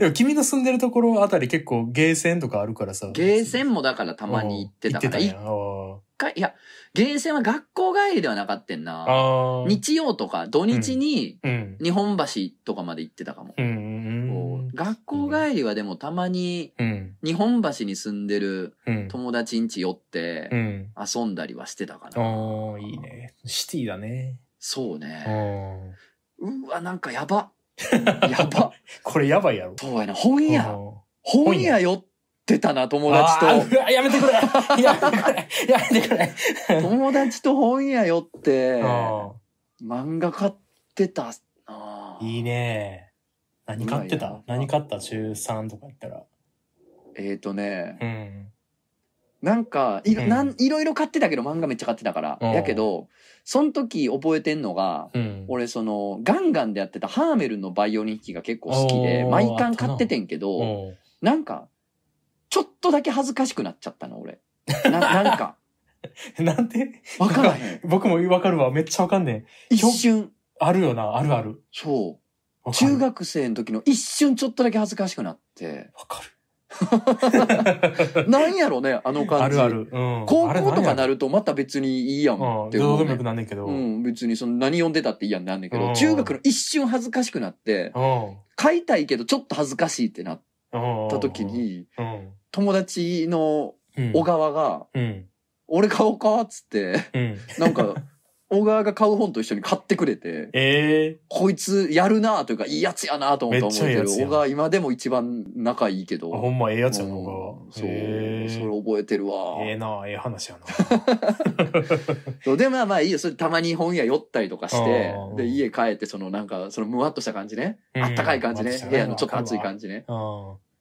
でも君の住んでるところあたり結構ゲーセンとかあるからさ。ゲーセンもだからたまに行ってたから、一行ってたんや。あ回、いや、ゲーセンは学校帰りではなかったんあな。日曜とか土日にうん。日本橋とかまで行ってたかも。学校帰りはでもたまに。日本橋に住んでるうん。友達ん家寄ってうん。遊んだりはしてたかな。ああ、いいね。シティだね。そううね。ん。うわ、なんかやば。やば。これやばいやろ。そうやな。本屋。うん本屋寄ってたな、友達と。やめてくれ やめてくれやめてくれ 友達と本屋寄って、あ漫画買ってたな。ーいいね。何買ってた？何買った？中3とかやったら。えっ、ー、とね、うん。なんかいろ、うんなんいろいろ買ってたけど漫画めっちゃ買ってたから。うんやけど、その時覚えてんのが、うん。俺そのガンガンでやってたハーメルンのバイオリン弾きが結構好きで、毎巻買っててんけど、うんなんか、ちょっとだけ恥ずかしくなっちゃったの、俺。な なんか、なんで？わからへん。僕もわかるわ。めっちゃわかんねえ。一瞬、あるよな。あるある。そう。中学生の時の一瞬ちょっとだけ恥ずかしくなって。わか なんやろね、あのる。感じ。あるある。うん。高校とかなる。るとまた別にいいやんうん。って思う、どうでもよくね。なんねんけど。ううん。ん、別にその何読んでたっていいやんなんねんけど、うん中学の一瞬恥ずかしくなって、書いたいけどちょっと恥ずかしいってなっうん。た時に、うん。友達のうん。小川が、うん。俺買おうかっつって、うん。なんか、小川が買う本と一緒に買ってくれて、ええこいつやるなというか、いいやつやなと思って思小川今でも一番仲いいけど。あ、ほんまええやつやな、うんが。そう、へそれ覚えてるわ。ええな、ええ話やな。で、まあまあいいよ。それたまに本屋寄ったりとかしてう、んで、家帰って、そのなんか、そのむわっとした感じね。うんあったかい感じね。部屋のちょっと暑い感じね。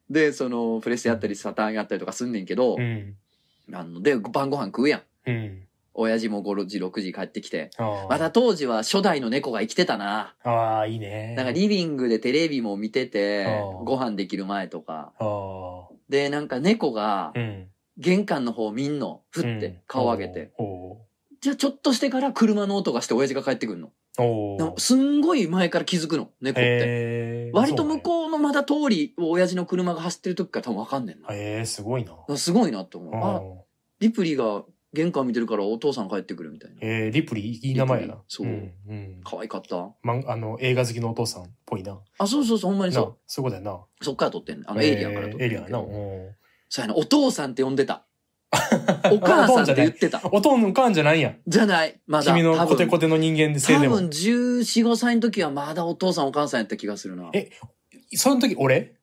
あで、その、プレステやったり、サターンやったりとかすんねんけどあ。う、ん。あの、で、晩ご飯食うやん。うん。親父も5時、6時帰ってきて。まだ当時は初代の猫が生きてたな。ああ、いいね。なんかリビングでテレビも見ててご飯できる前とか。ああ。で、なんか猫がうん。玄関の方見んの。ふっうんて顔上げて。。おじゃあちょっとしてから車の音がして親父が帰ってくるの。おすんごい前から気づくの、猫って。ええ割と向こうのまだ通りを親父の車が走ってる時から多分わかんねんな。ええすごいな。すごいなって思う。あ、あリプリーが玄関見てるからお父さん帰ってくるみたいな。ええリプリー、いい名前やな。そううん。うん。可愛かった。まん、あの、映画好きのお父さんっぽいな。あ、そうそうそう、ほんまになそそういうことやな。う。そっから撮ってんねんあの、エイリアンから撮ってんねんエイリアンやな。うんそうやな、お父さんって呼んでた。お母さんって言ってた。おとんのかんじゃないやん。じゃない。まだ。君のコテコテの人間でせいでも多分。14、5歳の時はまだお父さんお母さんやった気がするな。えその時俺？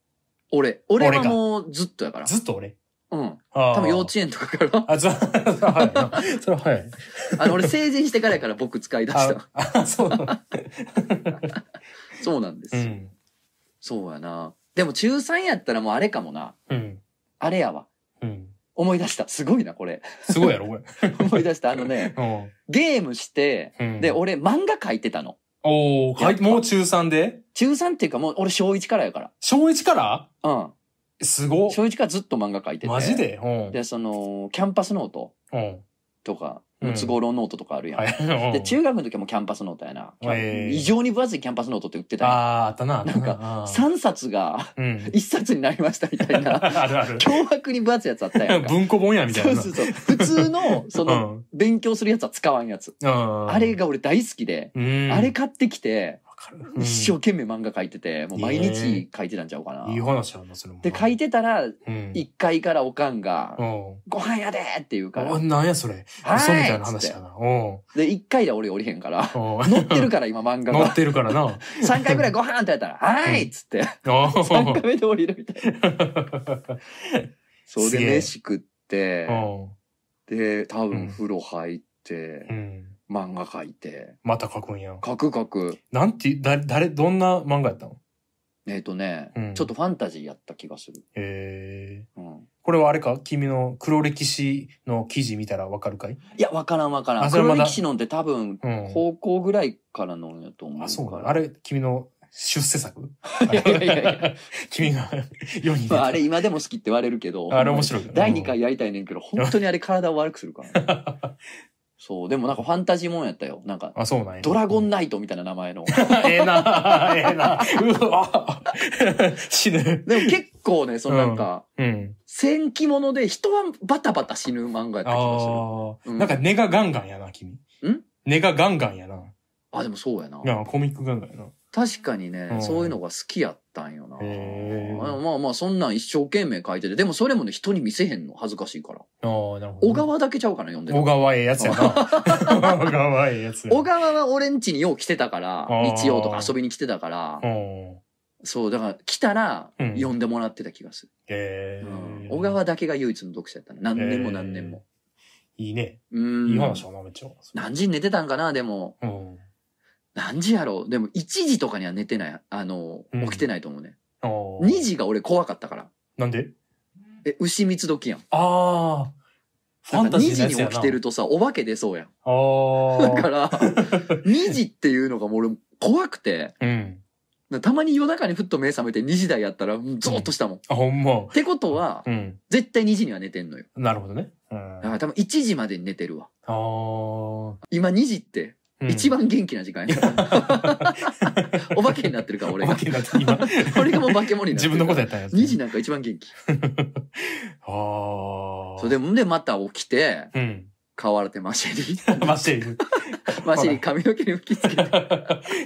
俺。俺はもうずっとやから。ずっと俺？うん。多分幼稚園とかから。あ、それは早いな。それは早い。あの、俺成人してからやから僕使い出した。あ、あそうなの。そうなんですよ。うん。そうやな。でも中3やったらもうあれかもな。うん。あれやわ。うん。思い出した。すごいな、これ。すごいやろ、これ。思い出した。あのね、うんゲームして、うん。で、俺漫画描いてたの。おー、はい、もう中3で？中3っていうかもう俺小1からやか小1から？ら。うん。すごっ。小1からずっと漫画描いてて。マジで？うん。で、その、キャンパスノートうん。とか、うん都合論ノートとかあるやん。はい。で、中学の時はもうキャンパスノートやな。へー異常に分厚いキャンパスノートって売ってたやん。ああ、あったな。なんかか3冊がうん。1冊になりましたみたいな。あるある。驚愕に分厚いやつあったやんか。文庫本やみたいな。そうそうそう。普通の、その、勉強するやつは使わんやつ。うん。あれが俺大好きで、うん。あれ買ってきて、一生懸命漫画描いてて、もう毎日書いてたんちゃうかな。いい話やな、それも。で、書いてたら、うん。1階からおかんがう、ん。ご飯やでって言うからあ、、なんやそれ。はい嘘みたいな話やな。うん。で、1階で俺降りへんから、うん乗ってるから今漫画乗っが。てるからな。3回ぐらいご飯ってやったら、はいっつって、あ3あ。回目で降りるみたいな。そうで、飯食って、うで、多うん分風呂入って、ん。漫画描いて、また書くんや。書く書く。なんて、だ、誰、どんな漫画やったの？えっ、とね、うんちょっとファンタジーやった気がする。ええ。うん、これはあれか？君の黒歴史の記事見たらわかるかい？いや、わからんわからん。黒歴史のって多分、うん。高校ぐらいからのやと思うから。あ、そうなの？あれ、君の出世作？いやいやいや。君が世に。まあ、あれ今でも好きって言われるけど。あれ面白い第2回やりたいねんけど、本当にあれ体を悪くするから、ね。そう、でもなんかファンタジーもんやったよ。なんか、あ、そうなんや。ドラゴンナイトみたいな名前の。ええな、ええな。うわ 死ぬ。でも結構ね、そのなんか、うん。戦記物で人はバタバタ死ぬ漫画やった気がする。ああ、うんなんか根がガンガンやな、君。ん？根がガンガンやな。あ、でもそうやな。いや、コミックガンガンやな。確かにね、うんそういうのが好きやったんよな。まあまあ、そんなん一生懸命書いてて、でもそれもね、人に見せへんの恥ずかしいから。ああ、なるほど。小川だけちゃうかな、読んでる小。川ええやつやな。小川ええやつや。小川は俺ん家によう来てたから日曜とか遊びに来てたからう、ん。そう、だから来たらうん読んでもらってた気がする。ええ。うん小川だけが唯一の読者やったね。何年も何年も。いいね。うん。いい話だな、めっちゃ。何時に寝てたんかな、でも。うん。何時やろう？でも1時とかには寝てない。あの、うん起きてないと思うね。あー2時が俺怖かったから。なんで？え、牛蜜時やん。ああ。ファなんかンタジ2時にーのやつやな。起きてるとさ、お化け出そうやん。ああ。だから、2時っていうのがもう俺怖くて、うん。たまに夜中にふっと目覚めて2時台やったら、うんゾーッとしたもん。っあ、ほんま。てことは、うん。絶対2時には寝てんのよ。なるほどね。うん。あだから多分1時までに寝てるわ。あー。今2時って、うん一番元気な時間や。お化けになってるから俺がお化。けになって今。俺がもう化け物になって自分の。ことやったんやつ。2時なんか一番元気。ああ。そうでも、で、また起きて、うん。買われてマシェリ。マシェル。マシェリ髪の毛に吹きつけて。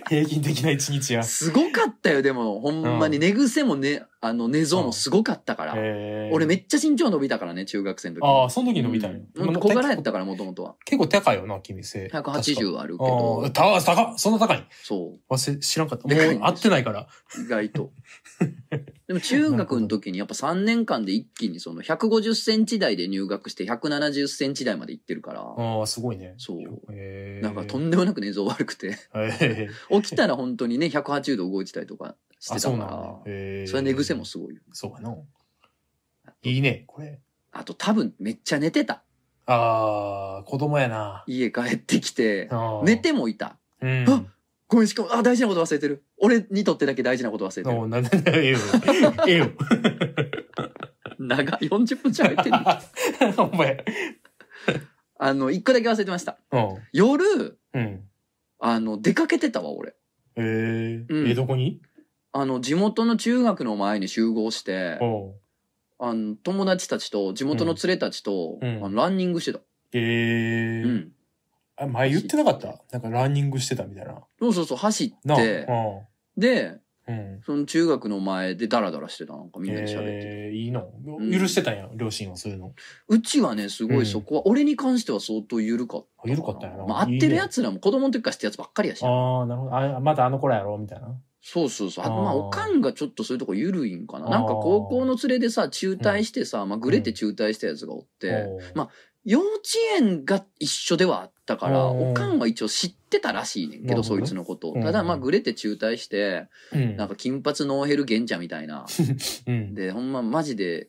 平均的な一日や。すごかったよ、でも、ほんまに寝癖もね、あの、寝相もすごかったから。へー俺めっちゃ身長伸びたからね、中学生の時。ああ、その時伸びたんや。うん小柄やったから、もともとは。結構高いよな、君背。180あるけあどあ、、高い、高い、そんな高い？そ忘れ、知らんかった。もでかいんですう会ってないから。う、意外と。でも中学の時にやっぱ3年間で一気にその150センチ台で入学して170センチ台まで行ってるから、ああ、すごいね。そう。へーなんかとんでもなく寝相悪くて、へ起きたら本当にね、180度動いてたりとかしてたかそうなんだら、。へーそれは寝癖もすごいよ。そうかな。いいね、これ。あと多分めっちゃ寝てた。ああ、子供やな。家帰ってきて、寝てもいた。うん。あごめん、しかも、あ、大事なこと忘れてる。俺にとってだけ大事なこと忘れてる。お なんで、ええよ。ええよ。長い、40分喋ってる。お前。あの、一個だけ忘れてました。うん。夜、うん。あの、出かけてたわ、俺。えー、うんえ、どこに？あの、地元の中学の前に集合して、あの、友達たちと、地元の連れたちと、うんあのランニングしてた。えうー。ん。あ、前言ってなかった？なんかランニングしてたみたいな。そうそうそう、走。って、で、うん。その中学の前でダラダラしてた。なんかみんなで喋って。えー、いいのん許してたんや、両親はそういうの。うちはね、すごうんいそこは、俺に関しては相当緩かったな。緩かったんやなまあ、会ってるやつらも子供の時から知ってるやつばっかりやしな。ああ、なるほど。あ、まだあの頃やろみたいな。そうそうそう。あまあ、おかんがちょっとそういうとこ緩いんかな。なんか高校の連れでさ、中退してさ、まあ、グレて中退したやつがおって、おーまあ幼稚園が一緒ではあったから、うんおかんは一応知ってたらしいねんけど、そいつのことただ、まあ、グレて中退して、うん。なんか金髪ノーヘル玄茶みたいな。うん。で、ほんまマジで、うん。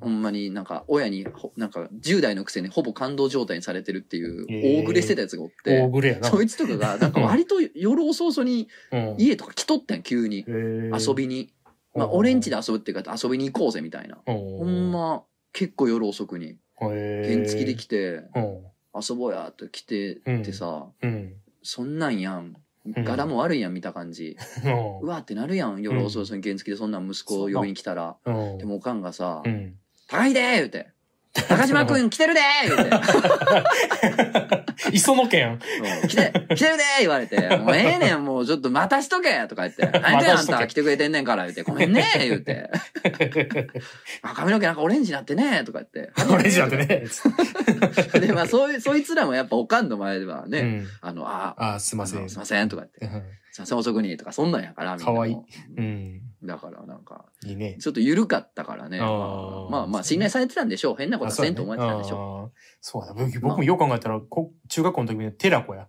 ほんまになんか親にほ、なんか10代のくせにほぼ感動状態にされてるっていうえー大グレしてたやつがおっ大て、グレやな。そいつとかが、なんか割と夜遅々にうん家とか来とったん急に。遊遊びに。まあ、俺ん家で遊ぶっていうか遊びに行こうぜみたいな。ほほん。ま、結構夜遅くに、原原付で来て、うん。遊ぼうやって来てってさ、うん。そんなんやん。ん柄も悪いやん見た感じ。ううわってなるやん。夜遅々に原付でそんなん息子を呼びに来たら。ん。でもおかんがさう、ん。高いでー言うて。高島くん 来てるでー言うて。磯野県。うん来て、来てるでー言われて。もうええねん、もうちょっと待たしとけとか言って。何であんた来てくれてんねんから言うて。ごめんねー言うて。あ髪の毛なんかオレンジになってねーとか言って。オレンジなんてね。で、まあそういう、そいつらもやっぱおかんの前ではね、うん。あの、あ、あー、すいません。すいませんとか言って。ません遅くにとかそんなんやから、みんなもかわいいうん。だからなんか、いいね。ちょっと緩かったからね。あーまあまあ信頼されてたんでしょう。変なことはせんと思ってたんでしょょそうだ、僕僕もよく考えたら、こ中学校の時にテラコや。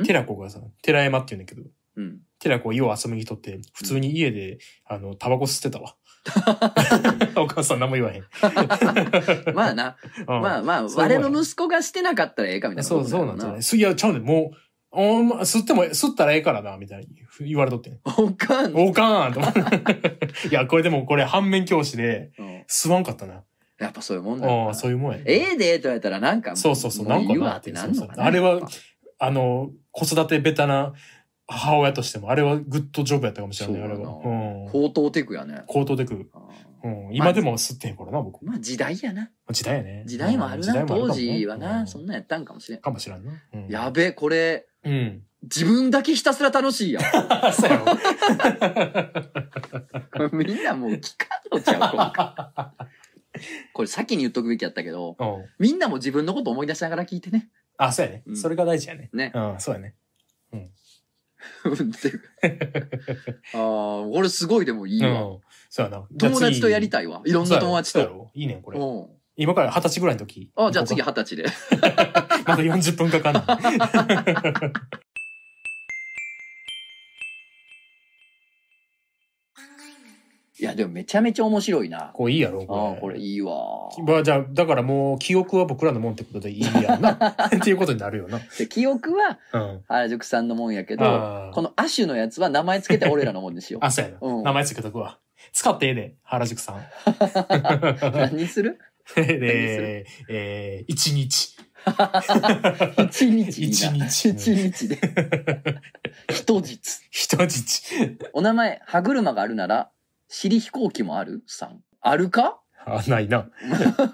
ん？テラコがさ、寺山って言うんだけど、う。うん。テラコよう遊びに来とって、普通に家で、あの、タバコ吸ってたわ。お母さん何も言わへん。まあな、うんまあまあ、我の息子がしてなかったらええかみたいなそう、そうなんじゃないすいや、ちゃうねんもう、おま吸っても、吸ったらええからな、みたいに言われとってん。おかん。おかんと思って いや、これでもこれ反面教師で、うん吸わんかったな。やっぱそういうもんだよああ、なそういうもんや。ええでと言われたらなんか、そうそうそうなんかなわってなんのかな。あれはあの、子育てベタな母親としても、あれはグッドジョブやったかもしれない、あれは。そうん。高等テクやね。口頭でくる。あうん。今でも吸ってへんからな、僕。まあ時代やな。時代やね。時代もあるな。当時はな、うんそんなんやったんかもしれん。かもしれんな。うんやべえ、これ、うん。自分だけひたすら楽しいやん。そうやろ。みんなもう聞かんのちゃうこれ先に言っとくべきやったけど、うん。みんなも自分のこと思い出しながら聞いてね。あ、そうやねう。んそれが大事やね。ね。うん、そうやね。って ああ、俺すごいでもいいわ。うん。そうやな。友達とやりい。たいわ。いろんな友達と。いいねん、これ。うん。今から二十歳ぐらいの時。あじゃあ次二十歳で。まだ40分かかんない。いや、でもめちゃめちゃ面白いな。こういいやろ、あこれ。あ、これいいわ。まあじゃあ、だからもう、記憶は僕らのもんってことでいいやんな。っていうことになるよな。で記憶はうん。原宿さんのもんやけど、あーこのアシュのやつは名前つけて俺らのもんにしよう。あ、そうやな。うん名前つけとくわ。使ってええで、原宿さん。何にする？で、えー、一日。一日いい一な。日一日で。人質。人質。お名前、歯車があるなら、尻飛行機もあるさん？あるか？あ、ないな。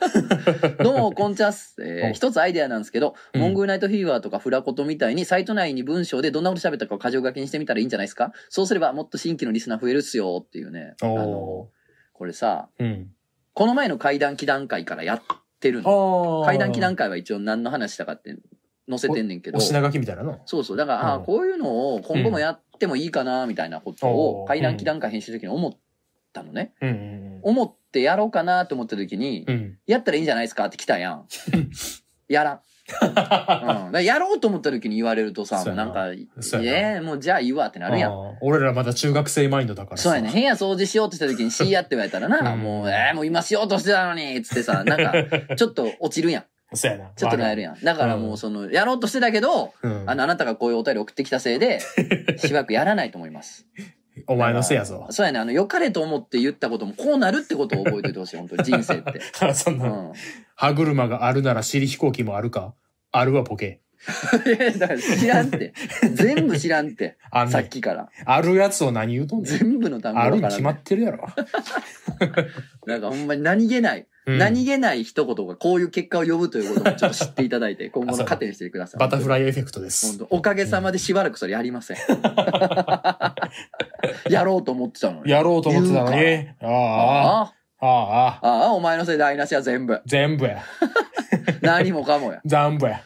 どうも、こんちゃっす。えーお一つアイデアなんですけど、うんモンゴルナイトフィーバーとかフラコトみたいに、サイト内に文章でどんなこと喋ったかを箇条書きにしてみたらいいんじゃないですか？そうすればもっと新規のリスナー増えるっすよっていうね。あのお、これさ、ー。うん。この前の階段祈談会からやってるの。あ階段祈談会は一応何の話したかって載せてんねんけどお。品書きみたいなの？そうそう。だから、ああうんー、こういうのを今後もやってもいいかな、みたいなことを、おー階段祈談会編集の時に思ったのね。うんうん思ってやろうかなって思った時に、うん。うん。やったらいいんじゃないですかって来たやん。やらん。うん。やろうと思った時に言われるとさ、なもうなんか、ええもうじゃあいいわってなるやん。俺らまだ中学生マインドだからさそうやね。部屋掃除しようとした時にしやって言われたらな、うんもう、ええもう今しようとしてたのに、つってさ、なんか、ちょっと落ちるやん。そうやな。ちょっとなえるやん。だからもうその、やろうとしてたけど、うんあの、あなたがこういうお便り送ってきたせいで、しばらくやらないと思います。お前のせいやぞ。そうやね。あの、良かれと思って言ったこともこうなるってことを覚えておいてほしい、本当に 人生って。そんな、うん。歯車があるなら尻飛行機もあるか？あるわ、ボケ。だから知らんって。全部知らんって。さっあんねんきから。あるやつを何言うとんねん。全部の単語あるに決まってるやろ。なんかほんまに何気ない、うん何気ない一言がこういう結果を呼ぶということもちょっと知っていただいて、今後の糧にしてください。バタフライ。イエフェクトです本。当おかげさまでしばらくそれやりません。やろうと思ってたのに。やろうと思ってたのに。ああ、あああ、ああ、あ、お前のせいで台無しは全部。全部や。何もかもや。全部や。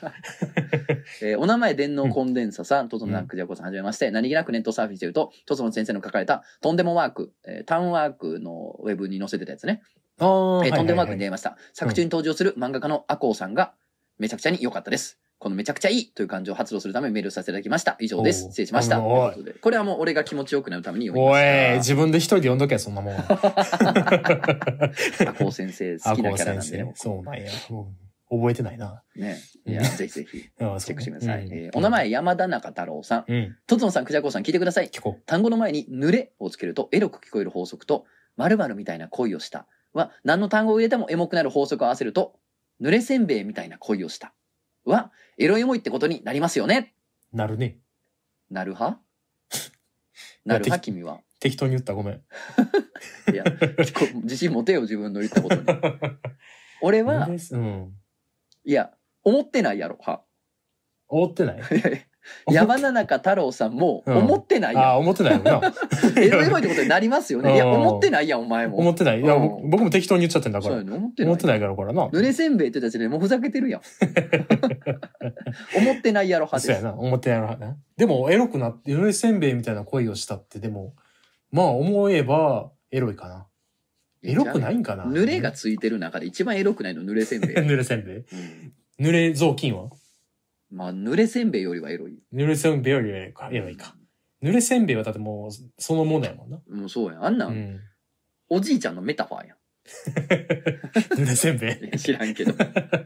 えーお名前電脳コンデンサさん、とつのナックジャコさんはじめまして、何気なくネットサーフィンしてると、とつの先生の書かれた、とんでもワーク、えータウンワークのウェブに載せてたやつね。えーとんでもワークに出はい会いました。作中に登場する漫画家のアコウさんが、めちゃくちゃに良かったです。このめちゃくちゃいいという感情を発動するためメールさせていただきました。以上です。失礼しました。これはもう俺が気持ちよくなるために読みました。自分で一人で読んどけ、そんなもん。アコウ先生好きなキャラなんでね。僕そうなんや。うん覚えてないな。ね。いや、うんぜひぜひ、チェックしてください。えーお名。前、山田中太郎さん。うん。とつのさん、くじゃこうさん、聞いてください。単語の前に、濡れをつけると、エロく聞こえる法則と、〇〇みたいな恋をしたは、何の単語を入れてもエモくなる法則を合わせると、濡れせんべいみたいな恋をしたは、エロエモいってことになりますよね。う。なるね。なる派 なる派君は？適当に言った。ごめん。いや、こ自信持てよ、自分の言ったことに。俺は、うん。いや、思ってないやろ、は。思ってない？山田中太郎さんも、うん思ってないやああ、思ってないよな。ん。エロエモいってことになりますよね。いや、うん思ってないやん、お前も。思ってない。いや、うん僕も適当に言っちゃってんだからそうや。ね、思ってない。思ってないから、これな。濡れせんべいって言ったちでもうふざけてるやん。思ってないやろ派です。そうやな。思ってないな。でも、エロくなって、濡れせんべいみたいな恋をしたって、でも、まあ、思えば、エロいかな。エロくないんかな濡れがついてる中で一番エロくないの濡れせんべい。濡れせんべいうん濡れ雑巾は？まあ、濡れせんべいよりはエロい。濡れせんべいよりエロいか。エロいか。濡れせんべいはだってもう、そのものやもんな。もうそうやん。あんな、うんん。おじいちゃんのメタファーや 濡れせんべい。知らんけど。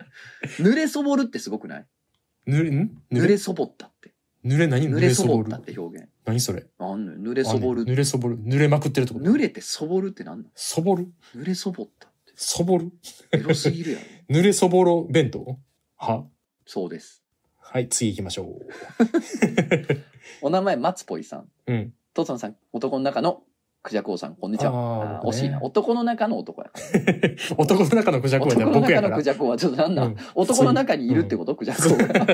濡れそぼるってすごくない？濡れ、ん？濡れ？そぼったって。濡れ何？濡れそぼったって表現。何それ？あんのよ。濡れそぼるあ。濡れそぼる？濡れまくってるってこと？濡れてそぼるってなんのそぼる？濡れそぼったって。そぼる？エロすぎるやろ。濡れそぼろ弁当？は？そうです。はい、次行きましょ お名前、松ぽいさん。う。うん。父さんさん、男の中のクジャコウさん、こんにちは。惜しいな。ね男の中の男や。男の中のクジャクはね、男の僕やから中のク。ジャコウはちょっとなんなん、うん男の中にいるってこと、クジャコウが。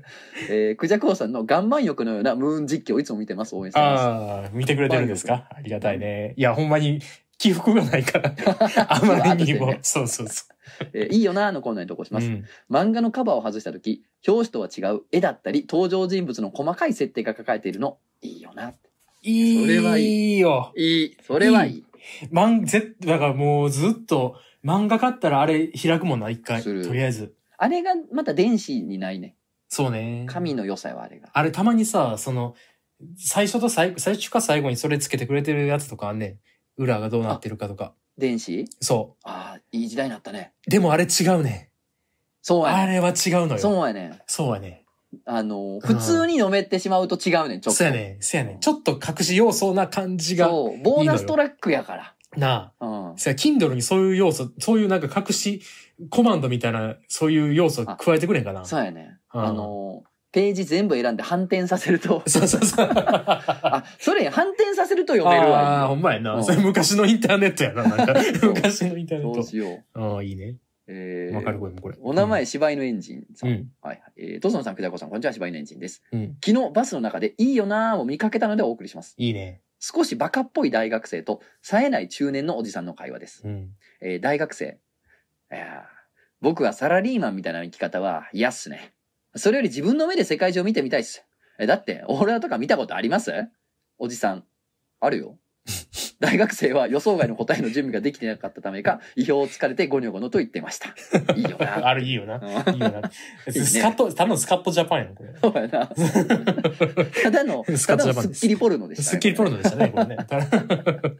えー、クジャコウさんの岩盤浴のようなムーン実況をいつも見てます。応援してます。ああ、見てくれてるんですか？ありがたいね。いや、ほんまに起伏がないから。あまりにも。そうそうそえーいいよなーのコーナーに投稿しう。ます。うん漫画のカバーを外した時、表紙とは違う絵だったり、登場人物の細かい設定が書かれているの、いいよな。いいそれはいよ。いい。それはいい。漫、ぜ、だからもうずっと、漫画買ったらあれ開くもんな、一回。とりあえず。あれがまた電子にないね。そうね。神の良さよ、あれが。あれたまにさ、その、最初と最後、最初か最後にそれつけてくれてるやつとかあんねん。裏がどうなってるかとか。電子？そああ、いい時代になったね。う。でもあれ違うねん。そうやね。あれは違うのよ。そうやね。そうやね。あのー、普通に飲めてしまうと違うねん、ちょっと。そうやね。そうやね。ちょっと隠し要素な感じが。そう、ボーナストラックやかなあ。ら。うん。そうや、Kindle にそういう要素、そういうなんか隠し、コマンドみたいな、そういう要素加えてくれんかな。そうやね。うんあのー、ページ全部選んで反転させると、そうそうそう。あ、それ反転させると読めるああ、ほわ。んまやな。うんそれ昔のインターネットやな。なんか 昔のインターネッどうしよう。ト。ああ、いいね。えーわかるこれもこれ。お名前、柴犬エンジンさん。うん。はいはい。えー、トソンさん、クジャコさん、こんにちは、柴犬エンジンです。うん。昨日、バスの中でいいよなーを見かけたのでお送りします。いいね。少しバカっぽい大学生と、冴えない中年のおじさんの会話です。うん。えー大学生。いやー僕はサラリーマンみたいな生き方は嫌っすね。それより自分の目で世界中を見てみたいっす。え、だって、オーロラとか見たことあります？おじさん。あるよ。大学生は予想外の答えの準備ができてなかったためか、意表をつかれてゴニョゴノと言ってました。いいよな。ある、いいよな。うんいいよな。ねスカット、ただのスカットジャパンやな、これ。そうやな。ただの、スカットジャパンですスッキリポルノでした、スッキリポルノでしたね、これね。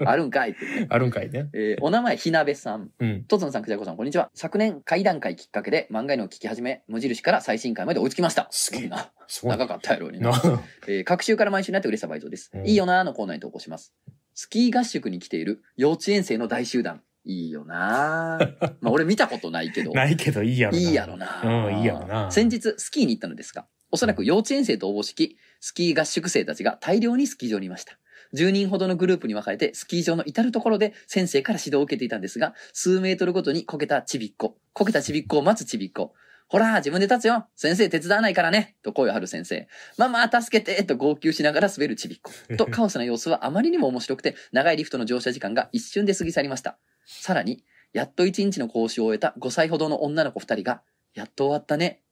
あるんかいってね。あるんかいね。えーお名前、ひなべさん。うん。とつのさん、くじゃこさん、こんにちは。昨年、会談会きっかけで漫画への聞き始め、無印から最新回まで追いつきました。すげえな。長かったやろうにな。な。えー、各週から毎週になって嬉しさ倍増です。うんいいよなーのコーナーに投稿します。スキー合宿に来ている幼稚園生の大集団。いいよなー まあ、俺見たことないけど。ないけどいいやろな。いいやろなうん、いいやろな。先日、スキーに行ったのですが、おそらく幼稚園生とおぼしき、スキー合宿生たちが大量にスキー場にいました。10人ほどのグループに分かれて、スキー場の至るところで先生から指導を受けていたんですが、数メートルごとにこけたちびっこ、こけたちびっこを待つちびっこ、ほら、自分で立つよ先生手伝わないからねと声を張る先生。ママ、助けてと号泣しながら滑るちびっこ。と、カオスな様子はあまりにも面白くて、長いリフトの乗車時間が一瞬で過ぎ去りました。さらに、やっと一日の講習を終えた5歳ほどの女の子2人が、やっと終わったね。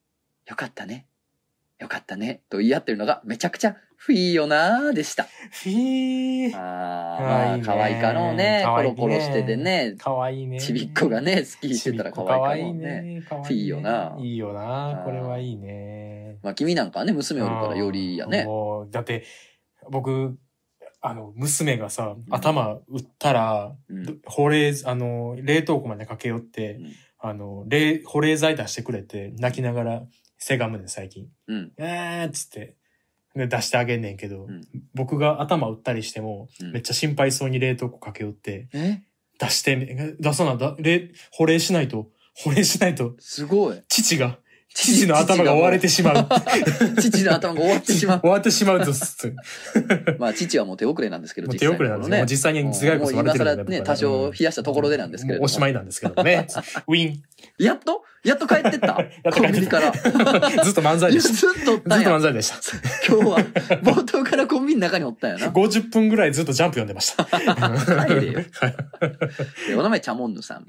よかったね。よかったね、と言い合ってるのがめちゃくちゃフィーよなーでした。ふぃー。ああ、愛いね可愛いかろうね。コロコロしててね、かわいいね。ちびっこがね、スキーしてたら可愛いかろうね。ね。かわいいよないいよな。これはいいね。まあ、君なんかはね、娘おるからよりやね。だって、僕、あの、娘がさ、うん頭打ったら、うん保冷、あの、冷凍庫まで駆け寄って、うんあの、冷、保冷剤出してくれて、泣きながら、せがむねん、最近。うん。えーっつって、で出してあげんねんけど、うん。僕が頭打ったりしても、うん。めっちゃ心配そうに冷凍庫駆け寄って、え？出してみ、出さな、だ、冷、保冷しないと、保冷しないと、すごい。父が、父の頭が追われてしまう。父の頭が終わってしまう。終わってしまうと、まあ、父はもう手遅れなんですけど、手遅れなんですね。もう実際に頭蓋骨割れてるんで。今更ね、多少冷やしたところでなんですけれどおしまいなんですけどね。ウィン。やっと？やっと帰ってった？コンビニから。ずっと漫才でした。ずっとずっと漫。才でした。今日は、冒頭からコンビニの中におったんやな。50分ぐらいずっとジャンプ読んでました。お名前、チャモンヌさん。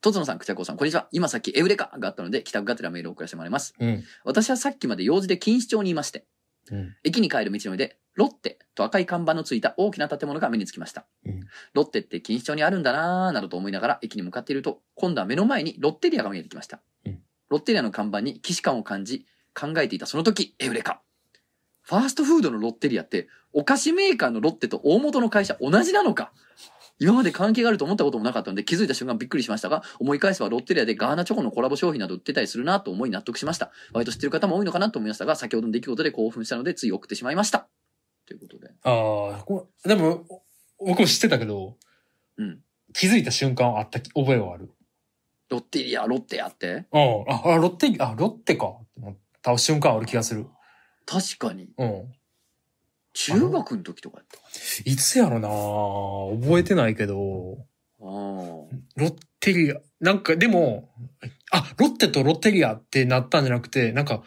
うん。とつのさん、くちゃこさん、こんにちは。今さっきエウレカがあったので、帰宅がてらメールを送らせてもらいます。うん。私はさっきまで用事で錦糸町にいまして、うん。駅に帰る道の上で、ロッテと赤い看板のついた大きな建物が目につきました。うんロッテって錦糸町にあるんだなぁ、などと思いながら駅に向かっていると、今度は目の前にロッテリアが見えてきました。うんロッテリアの看板に既視感を感じ、考えていたその時、エウレカ。ファーストフードのロッテリアって、お菓子メーカーのロッテと大元の会社同じなのか？今まで関係があると思ったこともなかったので気づいた瞬間びっくりしましたが、思い返せばロッテリアでガーナチョコのコラボ商品など売ってたりするなと思い納得しました。割と知ってる方も多いのかなと思いましたが、先ほどの出来事で興奮したのでつい送ってしまいました。ということで。ああ、こでも、僕も知ってたけど、うん。気づいた瞬間あった覚えはある。ロッテリア、ロッテやってうん。あ、あ、ロッテ、あ、ロッテか。って思った瞬間ある気がする。確かに。うん。中学の時とかやったかいつやろな？覚えてないけど、な。あロッテリア、なんかでも、あ、ロッテとロッテリアってなったんじゃなくて、なんか、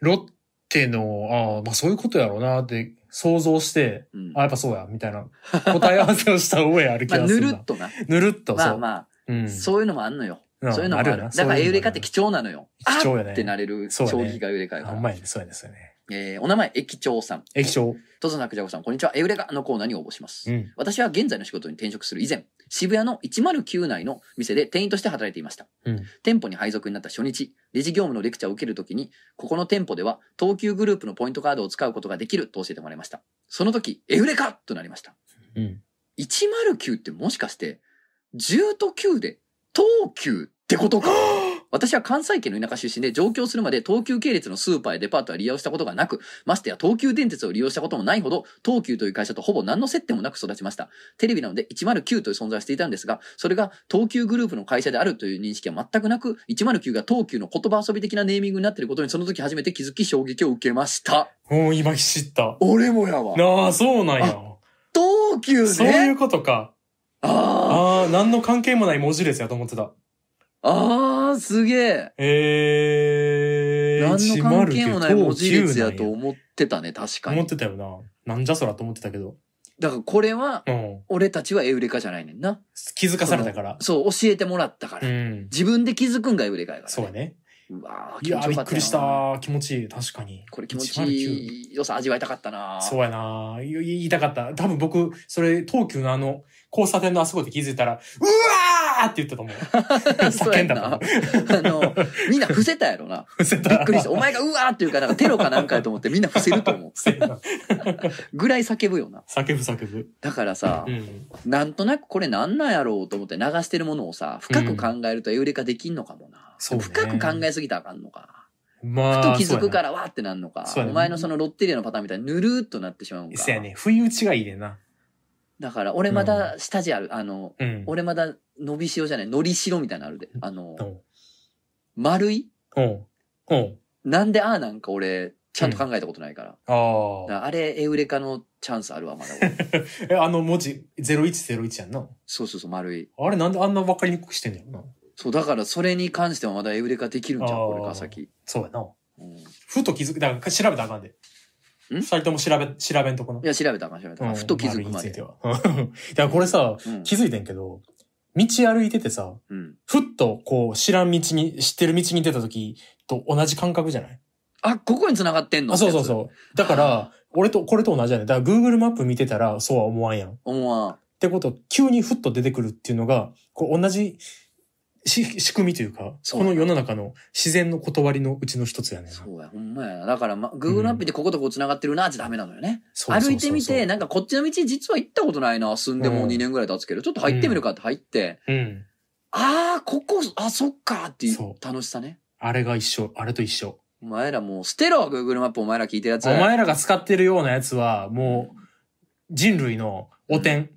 ロッテの、あまあそういうことやろうなって想像して、あ。うん。あ、やっぱそうや、みたいな答え合わせをした覚えある気まあ、ぬがするな。るっとな。ぬるっと、そう。まあまあ、うん。そういうのもあんのよ。んそういうのもある。だからエウレカって貴重なのよ。貴重やねあってなれるそうやね衝撃がエウレカやかあるあんまやね、そうやね、そうやね。えー、お名前、駅長さん。液晶。とぞなくじゃこさん、こんにちは。エウレカのコーナーに応募します。うん。私は現在の仕事に転職する以前、渋谷の109内の店で店員として働いていました。うん。店舗に配属になった初日、レジ業務のレクチャーを受けるときに、ここの店舗では東急グループのポイントカードを使うことができると教えてもらいました。その時、エウレカとなりました。うん。109ってもしかして、10と9で東急ってことか？私は関西圏の田舎出身で上京するまで東急系列のスーパーやデパートは利用したことがなく、ましてや東急電鉄を利用したこともないほど、東急という会社とほぼ何の接点もなく育ちました。テレビなので109という存在はしていたんですが、それが東急グループの会社であるという認識は全くなく、109が東急の言葉遊び的なネーミングになっていることにその時初めて気づき衝撃を受けました。もう今知った。俺もやわ。なあ、そうなんや。東急そういねうことか。あああ、何の関係もない文字列やと思ってた。あ、ああ、すげえ。えー、何の関係もない文字列やと109思ってたね、確かなんや思っに。てたよな。なんじゃそらと思ってたけど。だからこれは、うん。俺たちはエウレカじゃないねんな。気づかされたから。そう、教えてもらったから。うん。自分で気づくんがエウレカやから、そうや。ね。うわーいやー、びっくりし。た。気持ちいい。確かに。これ気持ち109いい良さ味わいたかったなそうやな言言いたかった。多分僕、それ、東急のあの、交差点のあそこで気づいたら、うわーって言ったと思う。そうや叫んだあの、みんな伏せたやろな。思う。びっくりした。お前がうわーっていうか、なんかテロかなんかやと思ってみんな伏せると思う。ぐらい叫ぶよな。叫ぶ叫ぶ。だからさう、ん。なんとなくこれなんなんやろうと思って流してるものをさ、深く考えるとエウレカできんのかもな。そうね深く考えすぎたらあかんのか。まあ。ふと気づくからわーってなんのか。ねお前のそのロッテリアのパターンみたいにぬるーっとなってしまうんか。そうやね。不意打ちがいいねんな。だから俺まだ下地ある。あの、うん。俺まだ伸びしろじゃない、のりしろみたいなのあるで。あのう、ん。丸い？うん。うん。なんでああなんか俺、ちゃんと考えたことないから。だかああ。らあれ、エウレカのチャンスあるわ、まだ俺。え、あの文字、0101やんな。そうそうそう、丸い。あれなんであんな分かりにくくしてんのやろな。そう、だからそれに関してはまだエウレカできるんじゃん、これから先。そうやな。うんふと気づく。だから調べたらあかんで。ん？二人とも調べ、調べんとこな。いや、調べたか調べたか。うんふと気づくまでいて。は。いや、これさ、うん気づいてんけど、道歩いててさ、うん。ふっとこう知らん道に、知ってる道に出た時と同じ感覚じゃない？あ、ここに繋がってんの？あ、そうそうう。そう。だから、俺と、これと同じやね。だから Google マップ見てたらそうは思わんやん。っ思わん。てこと、急にふっと出てくるっていうのが、こう同じし仕組みというか、そうこの世の中の自然の断りのうちの一つやねんな。そうや、ほんまやな。だから、ま、Google マップでこことこ繋がってるなってダメなのよね。そうそうそう歩いてみて、なんかこっちの道実は行ったことないな。住んでもううん2年ぐらい経つけど、ちょっと入ってみるかって入って、うん。ああ、ここ、あ、そっかっていう楽しさね。あれが一緒。あれと一緒。お前らもう捨てろ、Google マップお前ら聞いてるやつ。お前らが使ってるようなやつは、もう、人類の汚点。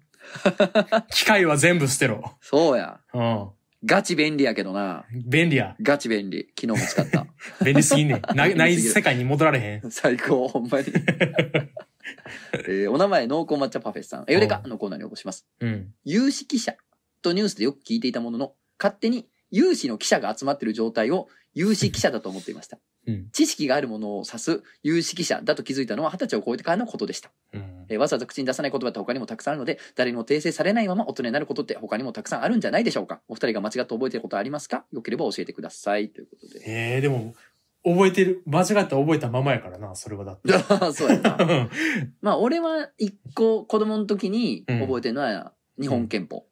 機械は全部捨てろ。そうや。うん。ガチ便利やけどな。便利や。ガチ便利。昨日も使った。便利すぎんねん。な ない世界に戻られへん。最高、ほんまに。えーお名前、濃厚抹茶パフェさん。エウレカのコーナーに応募します。うん。有識記者とニュースでよく聞いていたものの、勝手に有志の記者が集まっている状態を有識記者だと思っていました。うん。知識があるものを指す有識者だと気づいたのは二十歳を超えてからのことでした。うん。えーわざわざ口に出さない言葉って他にもたくさんあるので、誰にも訂正されないまま大人になることって他にもたくさんあるんじゃないでしょうか。お二人が間違って覚えていることありますか？よければ教えてください。ということで。ええでも、覚えてる。間違った覚えたままやからな、それはだって。そうやな。まあ、俺は一個子供の時に覚えてるのは日本憲法。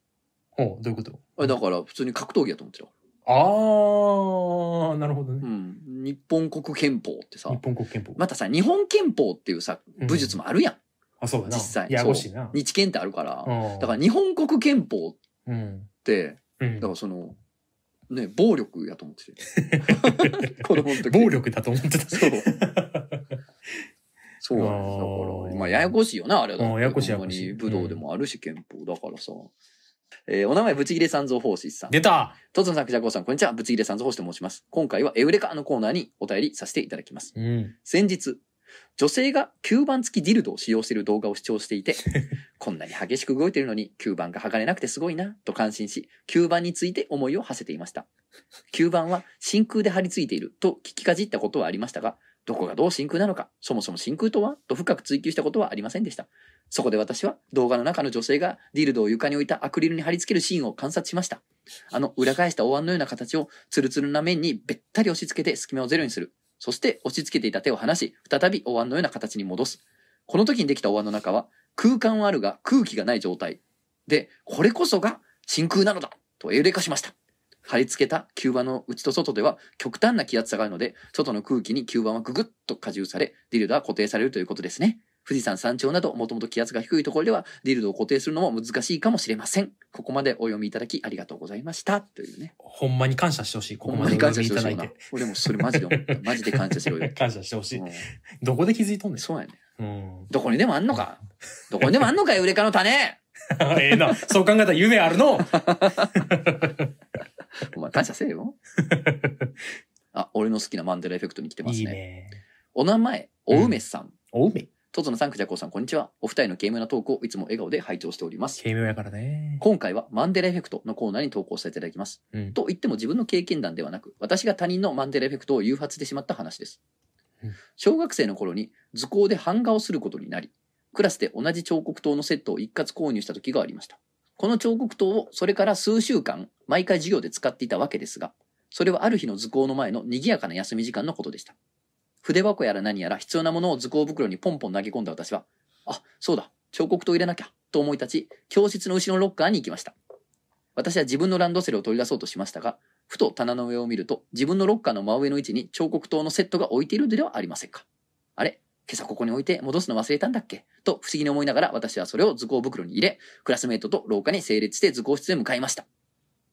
おうどういうこと？あだから普通に格闘技やと思ってるわ。あー、なるほどね。うん。日本国憲法ってさ日、本国憲法。またさ、日本憲法っていうさ、武術もあるやん。あ、そうだな。実際ややこしいな。日憲ってあるから。うんだから日本国憲法っうん。て、うんだからその、ね、暴力やと思ってて。子供の時。暴力だと思ってた。そう。そうなんです。だから、まあ、ややこしいよな、あれは。うんややこしいややこしい武道でもあるし、憲法。だからさ。えーお名前、ぶち切れ三蔵法師さん。出たとつのさん、くじゃこうさん、こんにちは。ぶち切れ三蔵法師と申します。今回はエウレカのコーナーにお便りさせていただきます。うん。先日、女性が吸盤付きディルドを使用している動画を視聴していて、こんなに激しく動いているのに吸盤が剥がれなくてすごいな、と感心し、吸盤について思いを馳せていました。吸盤は真空で張り付いていると聞きかじったことはありましたが、どこがどう真空なのか、そもそも真空とはと深く追求したことはありませんでした。そこで私は動画の中の女性がディルドを床に置いたアクリルに貼り付けるシーンを観察しました。あの裏返したお椀のような形をツルツルな面にべったり押し付けて隙間をゼロにする。そして押し付けていた手を離し、再びお椀のような形に戻す。この時にできたお椀の中は空間はあるが空気がない状態。で、これこそが真空なのだとエウレカしました。貼り付けた吸盤の内と外では極端な気圧差があるので、外の空気に吸盤はググッと加重され、ディルドは固定されるということですね。富士山山頂などもともと気圧が低いところではディルドを固定するのも難しいかもしれません。ここまでお読みいただきありがとうございました。というね。ほんまに感謝してほしい。ここまに感までお読謝してほしいなみいただいて。。俺もそれマジで思った。マジで感謝しろよ。感謝してほしい。うんどこで気づいとんねん。そうやね。うん。どこにでもあんのか？どこにでもあんのかよ、ウレカの種？ええな。そう考えたら夢あるの？お前感謝せえよ。あ、俺の好きなマンデラエフェクトに来てますね。いいね。お名前、お梅さん。おうめ。とつのさん、くじゃこうさん、こんにちは。お二人の軽妙なトークをいつも笑顔で拝聴しております。軽妙やからね。今回はマンデラエフェクトのコーナーに投稿させていただきます。うん。と言っても自分の経験談ではなく、私が他人のマンデラエフェクトを誘発してしまった話ですうん。小学生の頃に図工で版画をすることになり、クラスで同じ彫刻刀のセットを一括購入した時がありました。この彫刻刀をそれから数週間、毎回授業で使っていたわけですが、それはある日の図工の前の賑やかな休み時間のことでした。筆箱やら何やら必要なものを図工袋にポンポン投げ込んだ私は、あ、そうだ、彫刻刀入れなきゃ、と思い立ち、教室の後ろのロッカーに行きました。私は自分のランドセルを取り出そうとしましたが、ふと棚の上を見ると、自分のロッカーの真上の位置に彫刻刀のセットが置いているのではありませんか。あれ今朝ここに置いて戻すの忘れたんだっけ？と不思議に思いながら私はそれを図工袋に入れ、クラスメイトと廊下に整列して図工室へ向かいました。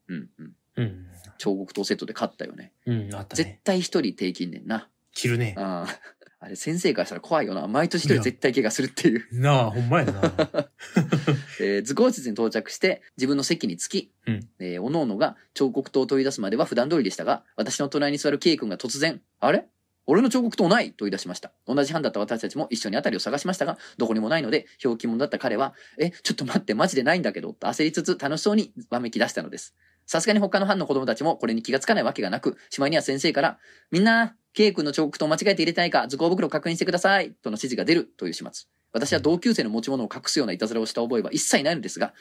うんうん。うん。彫刻刀セットで買ったよね。うん、あった絶ね。対一人手切んねんな。切るね。ああ。あれ先生からしたら怖いよな。毎年一人絶対怪我するっていう。なあ、ほんまやな。えー図工室に到着して自分の席に着き、うんえー、おのおのが彫刻刀を取り出すまでは普段通りでしたが、私の隣に座る K 君が突然、あれ？俺の彫刻刀ないと言い出しました。同じ班だった私たちも一緒に辺りを探しましたが、どこにもないので、表記者だった彼は、え、ちょっと待って、マジでないんだけど、と焦りつつ楽しそうにわめき出したのです。さすがに他の班の子供たちもこれに気がつかないわけがなく、しまいには先生から、みんな、K 君の彫刻刀間違えて入れてないか、図工袋確認してください、との指示が出るという始末。私は同級生の持ち物を隠すようないたずらをした覚えは一切ないのですが、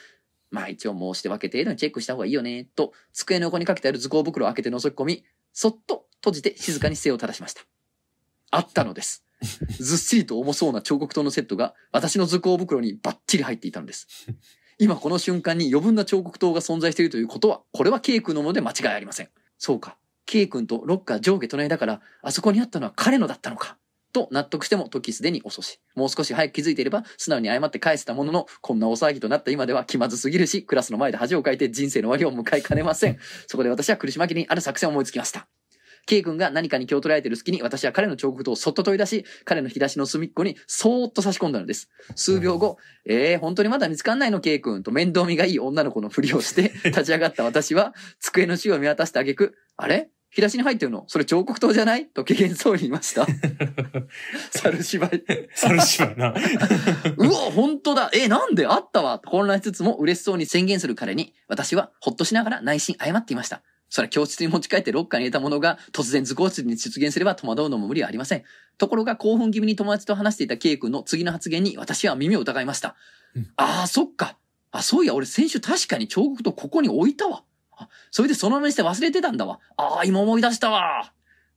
まあ一応申して分け程度にチェックした方がいいよね、と、机の横にかけてある図工袋を開けて覗き込み、そっと閉じて静かに姿勢を正しました。あったのです。ずっしりと重そうな彫刻刀のセットが私の図工袋にバッチリ入っていたのです。今この瞬間に余分な彫刻刀が存在しているということは、これは K 君のもので間違いありません。そうか。K 君とロッカー上下隣だから、あそこにあったのは彼のだったのか。と納得しても時すでに遅し。もう少し早く気づいていれば、素直に謝って返せたものの、こんな大騒ぎとなった今では気まずすぎるし、クラスの前で恥をかいて人生の終わりを迎えかねません。そこで私は苦し紛れにある作戦を思いつきました。K 君が何かに気を取られている隙に私は彼の彫刻刀をそっと取り出し、彼の引き出しの隅っこにそーっと差し込んだのです。数秒後、えー、本当にまだ見つかんないの K 君と面倒見がいい女の子のふりをして 立ち上がった私は机の周を見渡してあげく、あれ？引き出しに入ってるの？それ彫刻刀じゃない？と機嫌そうに言いました。猿芝居。猿芝居な。うわ、本当だ。え、なんで？あったわ。混乱しつつも嬉しそうに宣言する彼に、私はほっとしながら内心謝っていました。それは教室に持ち帰ってロッカーに入れたものが突然図工室に出現すれば戸惑うのも無理はありません。ところが興奮気味に友達と話していた K 君の次の発言に私は耳を疑いました。うんああ、そっか。あ、そういや、俺先週確かに彫刻とここに置いたわ。あ、それでそのままにして忘れてたんだわ。ああ、今思い出したわ。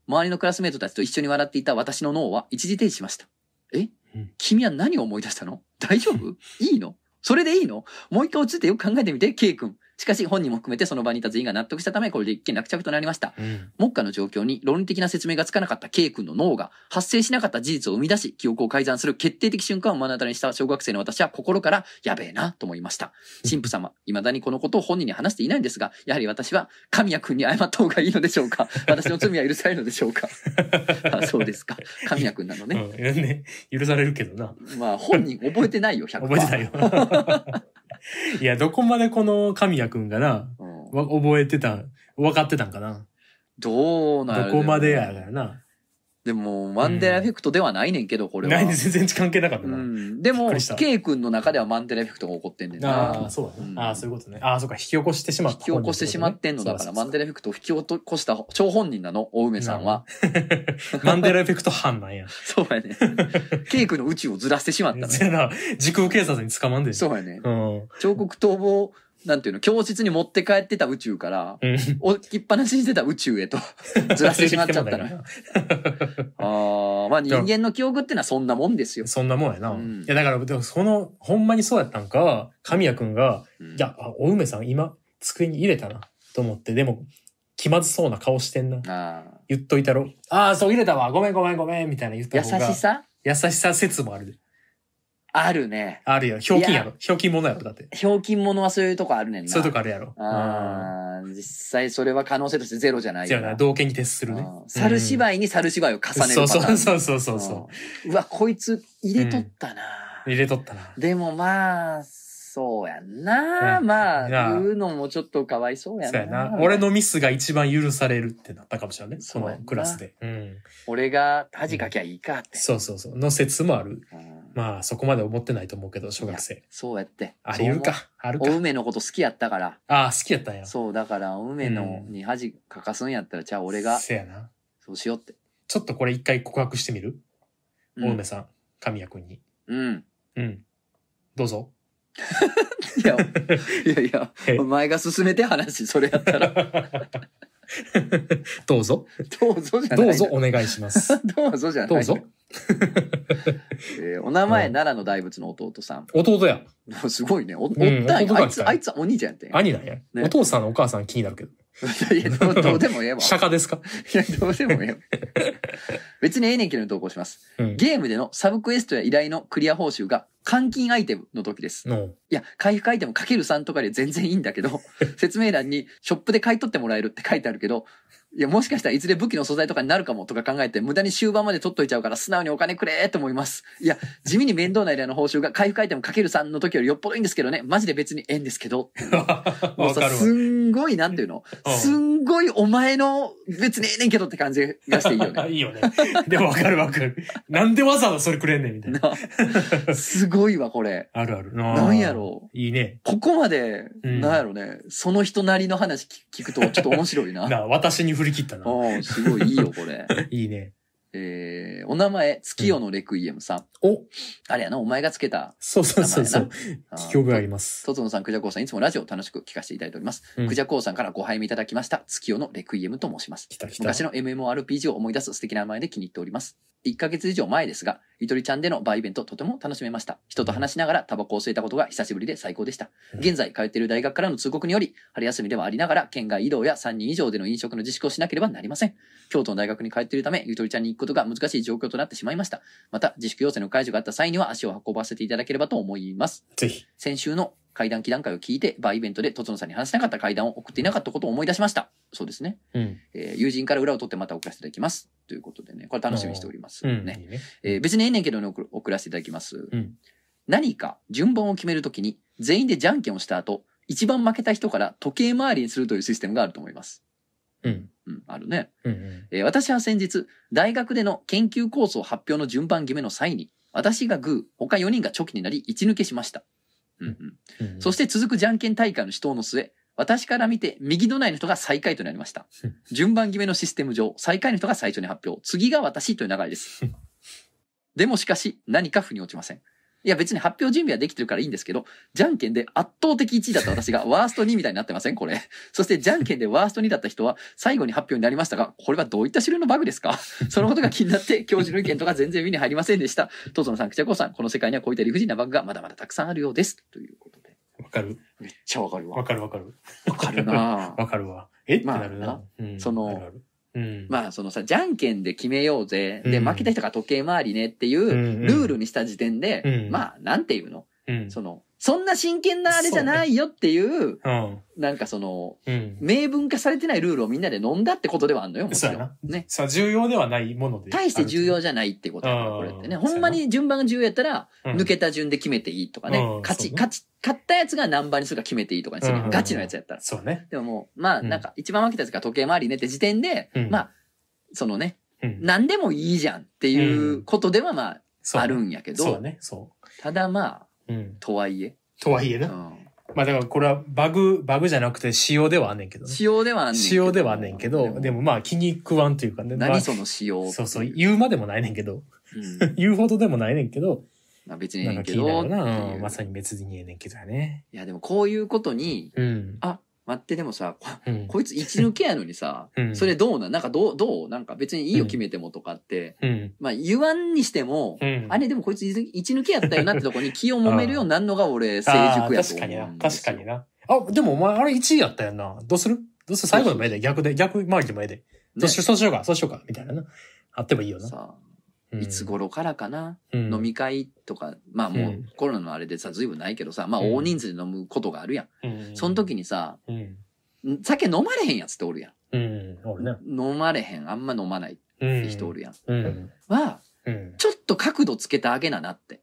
周りのクラスメートたちと一緒に笑っていた私の脳は一時停止しました。え？うん君は何を思い出したの？大丈夫？いいの？それでいいの？もう一回落ちてよく考えてみて、K 君。しかし本人も含めてその場にいた全員が納得したため、これで一件落着となりました。うん。目下の状況に論理的な説明がつかなかった K 君の脳が発生しなかった事実を生み出し、記憶を改ざんする決定的瞬間を目の当たりにした小学生の私は心からやべえなと思いました。神父様、未だにこのことを本人に話していないんですが、やはり私は神谷君に謝った方がいいのでしょうか？私の罪は許されるのでしょうか？あそうですか。神谷君なのね。うん。ね、許されるけどな。まあ本人覚えてないよ、100%。覚えてないよ。いや、どこまでこの神谷くんがな、うんわ覚えてた、分かってたんかな。どうなるどこまでやからな。でも、マンデラエフェクトではないねんけど、これは。ないね、全然関係なかったうな。ん。でも K 君の中ではマンデラエフェクトが起こってんねんな。ああ、そうだね。うんああ、そういうことね。ああ、そうか、引き起こしてしまった。引き起こしてしまってんのだから、マンデラエフェクトを引き起こした張本人なの、お梅さんは。マンデラエフェクト犯なんや。そうやね。K 君の宇宙をずらしてしまった。そやな、時空警察に捕まんで。そうやね。うん。彫刻刀を、なんていうの、教室に持って帰ってた宇宙から、うん。置きっぱなしにしてた宇宙へと ずらしてしまっちゃったのよ。ああ、まあ人間の記憶ってのはそんなもんですよ。そんなもんやな。うんいや、だから、でもその、ほんまにそうやったんか、神谷くんが、うんいや、あお梅さん今、机に入れたな、と思って、でも、気まずそうな顔してんな。あ言っといたろ。ああ、そう入れたわ。ごめんごめんごめん、みたいな言っーた方が。優しさ？優しさ説もあるで。あるね。あるよ。ひょうきんやいろ。ひょうきん者やろ、だって。ひょうきん者はそういうとこあるねんな。そういうとこあるやろ。ああ、実際それは可能性としてゼロじゃないよな。じゃあな、同型に徹するね。猿芝居に猿芝居を重ねるパターン。そうそうそうそうそうわ、こいつ入れとったな。入れとったな。でもまあ、そうやんな。うんまあ、言うのもちょっとかわいそうやそうやな。な。俺のミスが一番許されるってなったかもしれないね。こそのクラスで。うん。俺が恥かきゃいいかって。そうそうそう。の説もある。うんまあ、そこまで思ってないと思うけど、小学生。そうやって。あり得るか。あるか。お梅のこと好きやったから。ああ、好きやったんや。そう、だから、お梅のうんに恥かかすんやったら、じゃあ俺がせやな。そうしようって。ちょっとこれ一回告白してみる？うん大梅さん、神谷くんに。うん。うん。どうぞ。いや、いやいや え、お前が進めて話、それやったら、どうぞ。どうぞじゃない。どうぞお願いします。どうぞじゃない。どうぞ。えーお名前、うん奈良の大仏の弟さん。弟や。すごいね。おおっんたんや。あいつ、あいつはお兄ちゃんやってん。兄なんや。ねお父さんのお母さん気になるけど。いや、どうどうでもええわ。釈迦ですか？いや、どうでもええわ。別にええねんけど投稿します。うん。ゲームでのサブクエストや依頼のクリア報酬が換金アイテムの時です。の、いや、回復アイテムかける3とかで全然いいんだけど、説明欄にショップで買い取ってもらえるって書いてあるけど、いや、もしかしたらいずれ武器の素材とかになるかもとか考えて、無駄に終盤まで取っといちゃうから素直にお金くれーと思います。いや、地味に面倒な依頼の報酬が回復アイテムかける3の時よりよっぽどいいんですけどね、マジで別にええんですけど。もうさ。すんごい、なんていうの？うんすんごいお前の別にええねんけどって感じがしていいよね。いいよね。でもわかるわかる。なんでわざわざそれくれんねんみたいな。な すごいわ、これ。あるある。なんやろ？いいね。ここまで、うんなんやろね、その人なりの話聞聞くとちょっと面白いな。な私に振り切ったな。おすごいいいよ、これ。いいね。えー、お名前、月夜のレクイエムさん。おあれやな、お前がつけた。そうそうそうそう。あー記憶があります。とつのさん、クジャコウさん、いつもラジオを楽しく聞かせていただいております。うんクジャコウさんからご拝見いただきました、月夜のレクイエムと申します。来た来た。昔の MMORPG を思い出す素敵な名前で気に入っております。1ヶ月以上前ですが、ゆとりちゃんでのバーイベントとても楽しめました。人と話しながらタバコを吸えたことが久しぶりで最高でした。うん現在通っている大学からの通告により、春休みではありながら、県外移動や3人以上での飲食の自粛をしなければなりません。京都の大学に通っているため、ゆとりちゃんに行くことが難しい状況となってしまいました。また、自粛要請の解除があった際には足を運ばせていただければと思います。ぜひ。先週の会談祈談会を聞いて、バーイベントでとつのさんに話しなかった会談を送っていなかったことを思い出しました。そうですね。うん。えー友人から裏を取ってまた送らせていただきます。ということでね、これ楽しみにしております。うん。ね。いいね。えー別にええねんけどね送送らせていただきます。うん。何か順番を決めるときに、全員でじゃんけんをした後、一番負けた人から時計回りにするというシステムがあると思います。うん。うん、あるね。うん。うん。えー私は先日、大学での研究構想発表の順番決めの際に、私がグー、他4人がチョキになり、一抜けしました。うんうん、うん。そして続くじゃんけん大会の死闘の末、私から見て右隣の人が最下位となりましたうん。順番決めのシステム上、最下位の人が最初に発表、次が私という流れです。でもしかし、何か腑に落ちません。いや別に発表準備はできてるからいいんですけど、じゃんけんで圧倒的1位だった私が ワースト2みたいになってません？これ。そしてじゃんけんでワースト2だった人は最後に発表になりましたが、これはどういった種類のバグですか？そのことが気になって教授の意見とか全然耳に入りませんでした。トゾのさん、クチャコさん、この世界にはこういった理不尽なバグがまだまだたくさんあるようです。ということで。わかるめっちゃわかるわ。わかるわかる。わかるな わかるわ。え？ってまあなるな。うんそのあるあるうん。まあそのさ、じゃんけんで決めようぜ。で、うん負けた人が時計回りねっていううんルールにした時点で、うんまあなんていうの？うん。その、そんな真剣なあれじゃないよっていう、うん。なんかその、うん。明文化されてないルールをみんなで飲んだってことではあんのよ、もちろんそうやな。ね。さあ、重要ではないもので。大して重要じゃないってことだから、うんこれってね。ほんまに順番が重要やったら、うん抜けた順で決めていいとかねうん。勝ち、勝ち、勝ったやつが何番にするか決めていいとかにするやんうんガチのやつやったら。そうね。でももう、まあ、うんなんか、一番負けたやつが時計回りねって時点で、うんまあ、そのね、うん。何でもいいじゃんっていうことではまあ、あるんやけど、そうね。そただまあ、う。うん。とはいえ、とはいえな。うん、まあだからこれはバグ、バグじゃなくて仕様ではあんねんけどね。仕様ではあんねんけど。仕様ではあんねんけど、でもまあ気に食わんというかね。まあ何その仕様っていそうそう。言うまでもないねんけど。うん 言うほどでもないねんけど。まあ別にええなんかねんけど、気になるな。ううんまさに別にええねんけどやね。いやでもこういうことに、うん。あ、待ってでもさ、こうん。こいつ一抜けやのにさ、うんそれどうなん？なんかどう、どう？なんか別にいいようん決めてもとかって、うん。まあ言わんにしても、うん。あれでもこいつ一抜けやったよなってとこに気を揉めるようになるのが俺成熟やと 確かにな。確かにな。あ、でもお前あれ1位やったよな。どうする？どうする？最後の前で逆で、逆回りでもええで。そうしよう、そうしようか、そうしようか、みたいなな。あってもいいよな。さあ、うんいつ頃からかな、うん飲み会とか、まあもううんコロナのあれでさ、ずいぶんないけどさ、まあうん大人数で飲むことがあるやん。うんその時にさ、うん。ん酒飲まれへんやつっておるやん。うん。俺ね。飲まれへん、あんま飲まないうん。人おるやん。うん。は、うん。ちょっと角度つけてあげななって。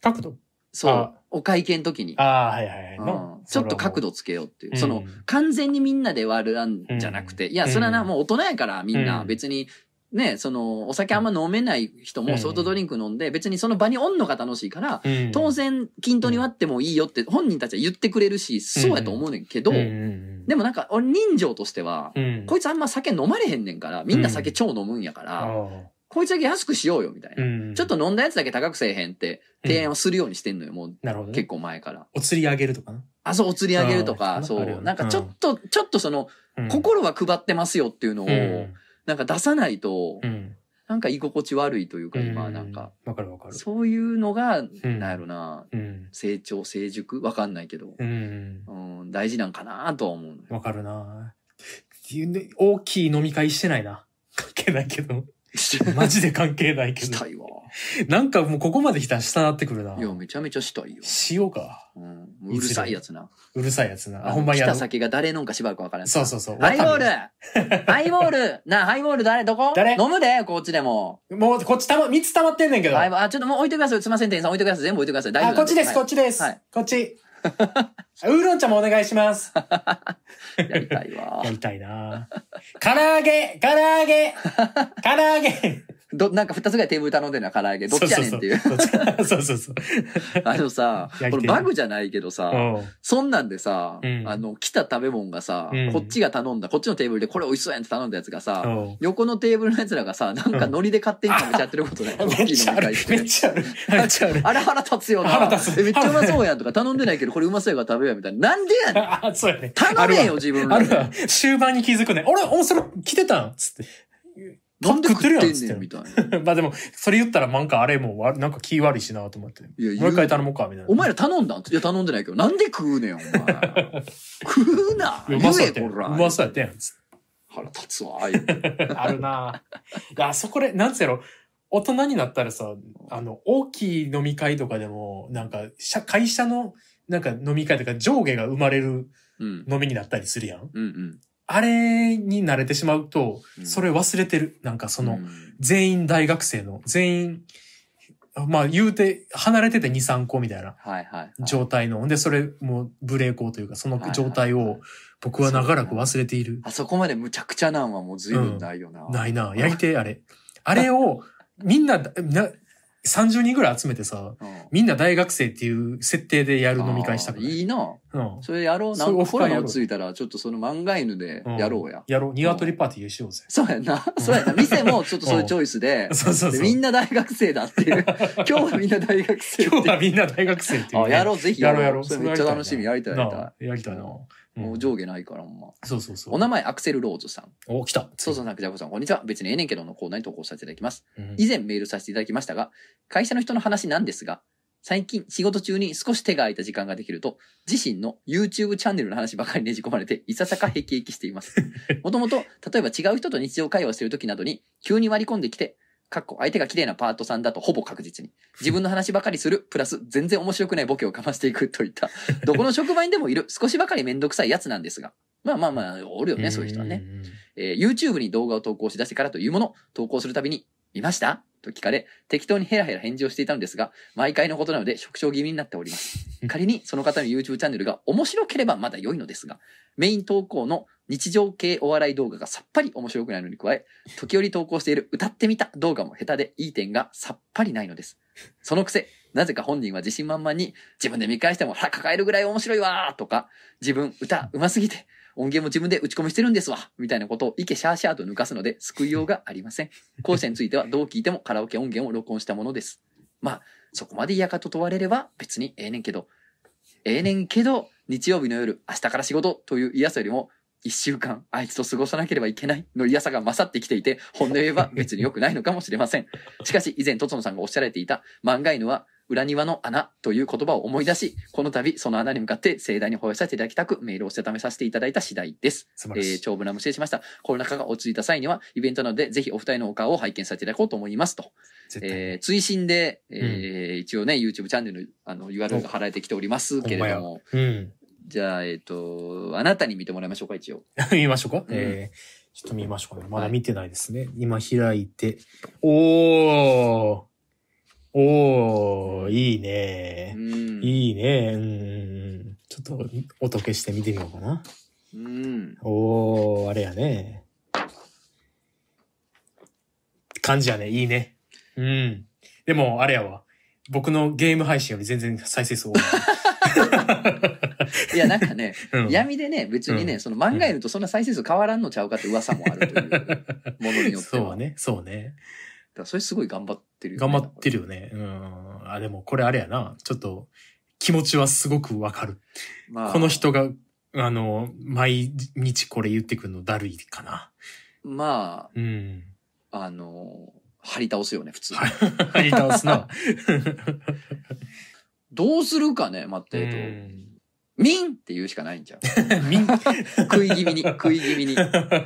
角度？そうあ。お会計の時に。ああ、はいはいはい。ちょっと角。度つけようっていう。うんその、完全にみんなで割るんじゃなくて、いや、それはな、うんもう大人やからみんなうん別に、ね、その、お酒あんま飲めない人うんもソフトドリンク飲んで、別にその場におんのが楽しいから、うん当然均等に割ってもいいよって本人たちは言ってくれるし、そうやと思うねんけど、でもなんか、俺人情としては、うん。こいつあんま酒飲まれへんねんから、みんな酒超飲むんやから、あこいつだけ安くしようよみたいあ。な。うん。ちょっと飲んだやつだけ高くせえへんって提案をするようにしてんのよ、もうなるほどね。結構前から。お釣り上げるとか？な。あ、そう、お釣り上げるとあか、ーそう。なんかちょっと、ちょっとその、うん心は配ってますよっていうのを、うんなんか出さないとう、ん。なんか居心地悪いというか、今、うなんか、。わかるわかる。そういうのが、んなんやろな、うん。成長、成熟？わかんないけど、うん。うん、大事なんかなとは思う。わかるな大きい飲み会してないな。関係ないけど。マジで関係ないけど。したいわ。なんかもうここまで来たら下なってくるな。いや、めちゃめちゃしたいよ。しようか。うん、うるさいやつな。うるさいやつな。あ、あほんまや来た先が誰飲んかしばらくわからん。そうそうそう。ハイボールハイボールなあ、ハイボール誰？どこ？誰？飲むで、こっちでも。るもうこっちたま、3つ溜まってんねんけど。あ、ちょっともう置いてください。すいません、店員さん置いてください。全部置いてください。大丈夫あ、こっちです、こっち。ちです。はいこっち。ウーロン茶もお願いします。やりたいわや。りたいな唐揚げ唐揚げ 唐揚げど、なんか二つぐらいテーブル頼んでるな、唐揚げ。どっちやねんっていう。そうそうそう。あのさ、これバグじゃないけどさ、そんなんでさ、うんあの、来た食べ物がさ、うんこっちが頼んだ、こっちのテーブルでこれ美味しそうやんって頼んだやつがさ、横のテーブルのやつらがさ、なんかノリで勝手に食べちゃってることない？大めっちゃあるめっちゃある。めっちゃあれ腹立つよな。腹立つえめっちゃうまそうやんとか頼んでないけど、これうまそうやから食べようみたいな。なんでやねん。あ、そうやね。頼めよ、自分ら。終盤に気づくね。俺、お、それ来てたん？つって。なんで食ってるやんねんみたいな。まあでも、それ言ったらなんかあれもわなんか気悪いしなと思って。いやもう一回頼もうか、みたいな。お前ら頼んだん？いや、頼んでないけど、なんで食うねん、お前。食うな。うまそうやったやん。うまそうやったやん。腹立つわ、ああいう あるないや、そこで、なんつうやろ、大人になったらさ、あの、大きい飲み会とかでも、なんか、社会社の、なんか飲み会とか上下が生まれるうん。飲みになったりするやん。うんうん。あれに慣れてしまうと、うんそれ忘れてる。なんかその、うん全員大学生の、全員、まあ言うて、離れてて2、3個みたいなはいはいはい。状態の。で、それもブレーコーというか、その状態を僕は長らく忘れている。あそこまでむちゃくちゃなんはもう随分ないよな。ないな。やりてえ、あれ。あれを、みんな、な、30人ぐらい集めてさ、うんみんな大学生っていう設定でやる飲み会したくあーないいいな。うん。それやろう。なコロナ落ち着いたら、ちょっとその漫画犬でやろうや。やろう。ニワトリパーティーしようぜ。そうやんな。そうやんな。店もちょっとそういうチョイスで、そうそうそう。でみんな大学生だ っていう。今日はみんな大学生今日はみんな大学生っていうやろう、ぜひやろう。やろう。それめっちゃ楽しみ。やりたい、やりたなあやりたいな。もう上下ないから、ほんま。そうそうそう。お名前、アクセル・ローズさん。お、来た。そうそう、なくじゃこさん、こんにちは。別にええねんけどのコーナーに投稿させていただきます。うん以前メールさせていただきましたが、会社の人の話なんですが、最近仕事中に少し手が空いた時間ができると、自身の YouTube チャンネルの話ばかりねじ込まれて、いささかヘキヘキしています。もともと、例えば違う人と日常会話している時などに、急に割り込んできて、かっこ相手が綺麗なパートさんだとほぼ確実に。自分の話ばかりする、プラス全然面白くないボケをかましていくといった、どこの職場にでもいる少しばかりめんどくさいやつなんですが。まあまあまあ、おるよね、そういう人はね。えー YouTube に動画を投稿し出してからというもの、投稿するたびに、見ました？と聞かれ、適当にヘラヘラ返事をしていたのですが、毎回のことなので縮小気味になっております。仮にその方の YouTube チャンネルが面白ければまだ良いのですが、メイン投稿の日常系お笑い動画がさっぱり面白くないのに加え、時折投稿している歌ってみた動画も下手でいい点がさっぱりないのです。そのくせ、なぜか本人は自信満々に自分で見返しても腹抱えるぐらい面白いわーとか、自分歌上手すぎて音源も自分で打ち込みしてるんですわみたいなことをイケシャーシャーと抜かすので救いようがありません。後者についてはどう聞いてもカラオケ音源を録音したものです。まあ、そこまで嫌かと問われれば別にええねんけど、ええねんけど、日曜日の夜、明日から仕事という嫌さよりも、一週間あいつと過ごさなければいけないの嫌さが勝ってきていて、本音を言えば別に良くないのかもしれません。しかし以前、とつのさんがおっしゃられていた漫画犬は裏庭の穴という言葉を思い出し、この度その穴に向かって盛大に吠えさせていただきたくメールをしたためさせていただいた次第です。えー。長文乱無失礼しました。コロナ禍が落ち着いた際には、イベントなので、ぜひお二人のお顔を拝見させていただこうと思いますと。えー、追伸で、えー一応ね、YouTube チャンネル、あの、URL が貼られてきておりますけれども、うん。じゃあ、えっ、と、あなたに見てもらいましょうか、一応。見ましょうか、うんえー、ちょっと見ましょうかね。まだ見てないですね。今開いて。おーおーいいねう。ん。いいね。うん。ちょっと音消して見てみようかな。うん。おー、あれやね。感じやね。いいね。うん。でも、あれやわ。僕のゲーム配信より全然再生数多い。いや、なんかね、うん、闇でね、別にね、うんその漫画やるとそんな再生数変わらんのちゃうかって噂もあるというものによっては。そうね。そうね。だからそれすごい頑張ってるよ、頑張ってる。るよね。うん。あ、でもこれあれやな。ちょっと気持ちはすごくわかる。まあ、この人が、あの、毎日これ言ってくるのだるいかな。まうん。あ、あの、張り倒すよね、普通。張り倒すな。どうするかね、待って、えっと、うんミンって言うしかないんじゃん。みん、食い気味に、食い気味に。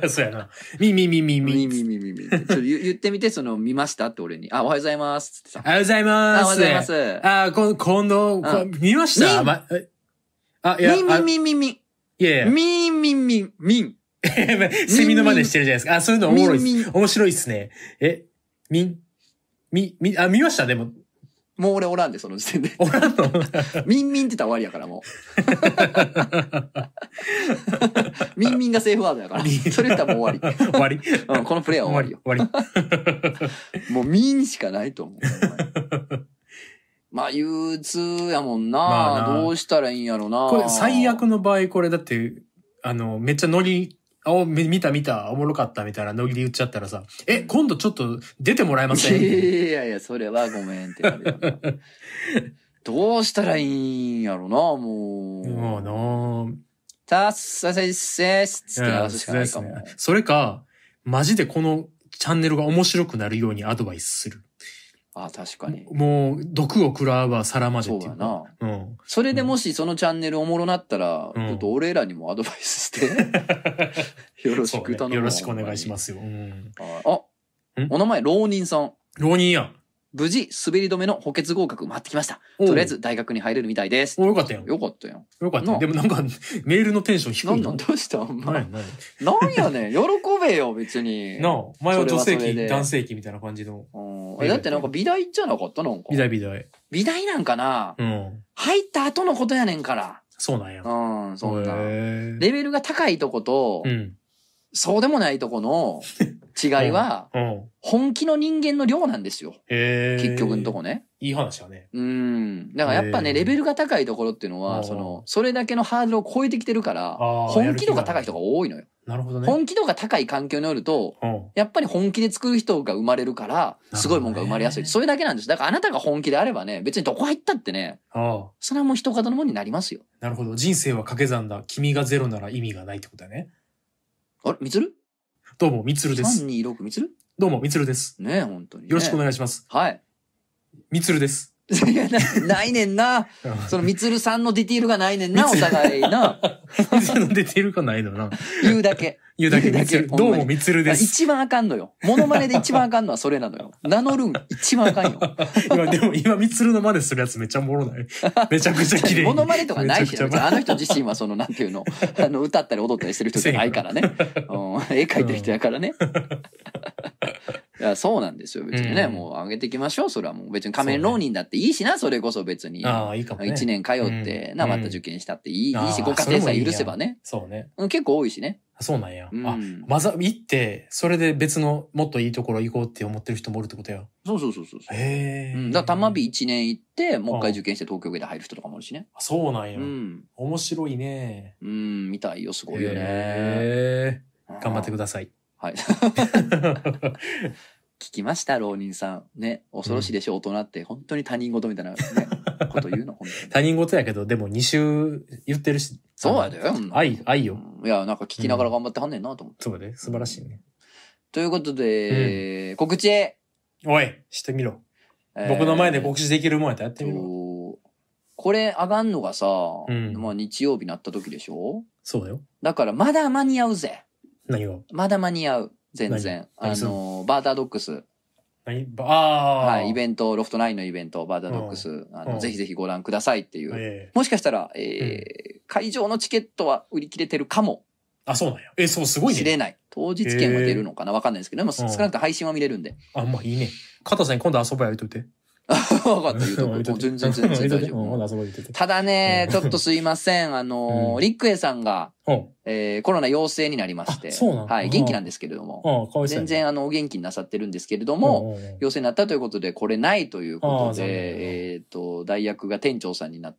そうやな。みみみみみ。みみみみみ。ちょっと言 言ってみて、その、見ました？って俺に。あ、おはようございます。つってさ。おはようございます。あ、おはようございます。あ、こ今度、こ見ました？みあ、いや、みあみみみみ。いやいや、みんみんみん。みん。セミの真似してるじゃないですか。あ、そういうのおもろいっす。面白いっすね。え、みん、み、み、あ、見ました？でも、もう俺おらんで、その時点で。おらんの？みんみんって言ったら終わりやから、もう。みんみんがセーフワードやから。それ言ったらもう終わり。終わりうん、このプレイは終わりよ。終わり。もうみんしかないと思う。まあ、憂鬱やもんな。まあなどうしたらいいんやろな。これ、最悪の場合、これだって、あの、めっちゃノリ、あ、おみ見た見た、おもろかったみたいなノリで言っちゃったらさ、え、今度ちょっと出てもらえません？いやいや、それはごめんってなるよな。どうしたらいいんやろな、もう。もうなぁ。たっさせせっつって流すしかないかも。それか、マジでこのチャンネルが面白くなるようにアドバイスする。あ、確かに。もう、毒を食らわば皿までっていうそうやな。うん。それでもしそのチャンネルおもろなったら、うんちょっと俺らにもアドバイスして、よろしく頼むわ。よろしくお願いしますよ。うん。あ。お名前、浪人さん。浪人やん。無事、滑り止めの補欠合格回ってきました。おうとりあえず大学に入れるみたいです。お、よかったやん。よかったやん。よかったでもなんか、メールのテンション低ないんな。なんどうした？んまなんやねん。喜べよ、別に。なあ、前は女性器、男性器みたいな感じの。うんえだってなんか美大じゃなかったなんか。美大美大。美大なんかな？うん。入った後のことやねんから。そうなんや。うん、そんな。へーレベルが高いとこと、うん。そうでもないとこの 違いは、うん。本気の人間の量なんですよ。結局のとこね。いい話だね。うん。だからやっぱね、レベルが高いところっていうのは、うんその、それだけのハードルを超えてきてるから、本気度が高い人が多いのよ。なるほどね。本気度が高い環境におると、うん。やっぱり本気で作る人が生まれるから、すごいもんが生まれやすい。それだけなんです。だからあなたが本気であればね、別にどこ入ったってね。それはもう人方のもんになりますよ。なるほど。人生は掛け算だ。君がゼロなら意味がないってことだね。あれ？みつる？どうも、みつるです。?326 みつる？どうも、みつるです。ねえ、本当に、ね。よろしくおい願いします。はい。みつるです。いやなないねんな。うんそのみつるさんのディティールがないねんな、お互いな。みつるの出てるかないのな。言うだけ。言うだける。ほんまにどうも、みつるです。一番あかんのよ。モノマネで一番あかんのはそれなのよ。名乗るん一番あかんよ。今、でも今、みつるの真似するやつめっちゃおもろない。めちゃくちゃ綺麗に。モノマネとかないしね、めちゃくちゃ別にあの人自身はその、なんていうの、あの、歌ったり踊ったりしてる人じゃないからね。うん、絵描いてる人やからね。いや、そうなんですよ、別にね。うんもう上げていきましょう、それはもう。別に仮面浪人だっていいしな、それこそ別に。ああ、いいかもね。一年通って、な、うんまた受験したっていい,、あーいいし、ご家庭さえ許せばね。そうね。うん結構多いしね。そうなんや。うんあ、まざ、行って、それで別のもっといいところ行こうって思ってる人もおるってことや。そうそうそうそうそう。へえ。うん、だから、たまび1年行って、もう一回受験して東京芸大入る人とかもいるしね。あそうなんや。うん。面白いね。うん、みたいよ、すごいよね。へえ。頑張ってください。はい。聞きました、浪人さん。ね、恐ろしいでしょ、大人って。本当に他人事みたいな、ね、こと言うの、本当に。他人事やけど、でも2週言ってるし。そうやで。うん愛、愛よ。うんいや、なんか聞きながら頑張ってはんねんなと思って。そうで、素晴らしいね。ということで、告知へ。おい、してみろ。えー僕の前で告知できるもんやったらやってみろ。とこれ上がんのがさ、うんまあ日曜日になった時でしょ？そうだよ。だからまだ間に合うぜ。何が？まだ間に合う。全然。あの、バータードックス。何？ばああ。はい、イベント、ロフト9のイベント、バータードックス。あの、うんぜひぜひご覧くださいっていう。ええもしかしたら、えー会場のチケットは売り切れてるかもあ、そうなんや。え、そう、すごいね。しれない。当日券は出るのかな？わかんないですけど、でも少うんなくとも配信は見れるんで。あ、まあいいね。加藤さんに今度遊ぼうや言うといて。わかった、言うとこ。もう全然全然大丈夫。ただね、うんちょっとすいません。あのリックエさんが、うん。えーコロナ陽性になりまして。はい、うん元気なんですけれども。全然あの、お元気になさってるんですけれども、陽性になったということで、これないということで、えっと、代役が店長さんになっ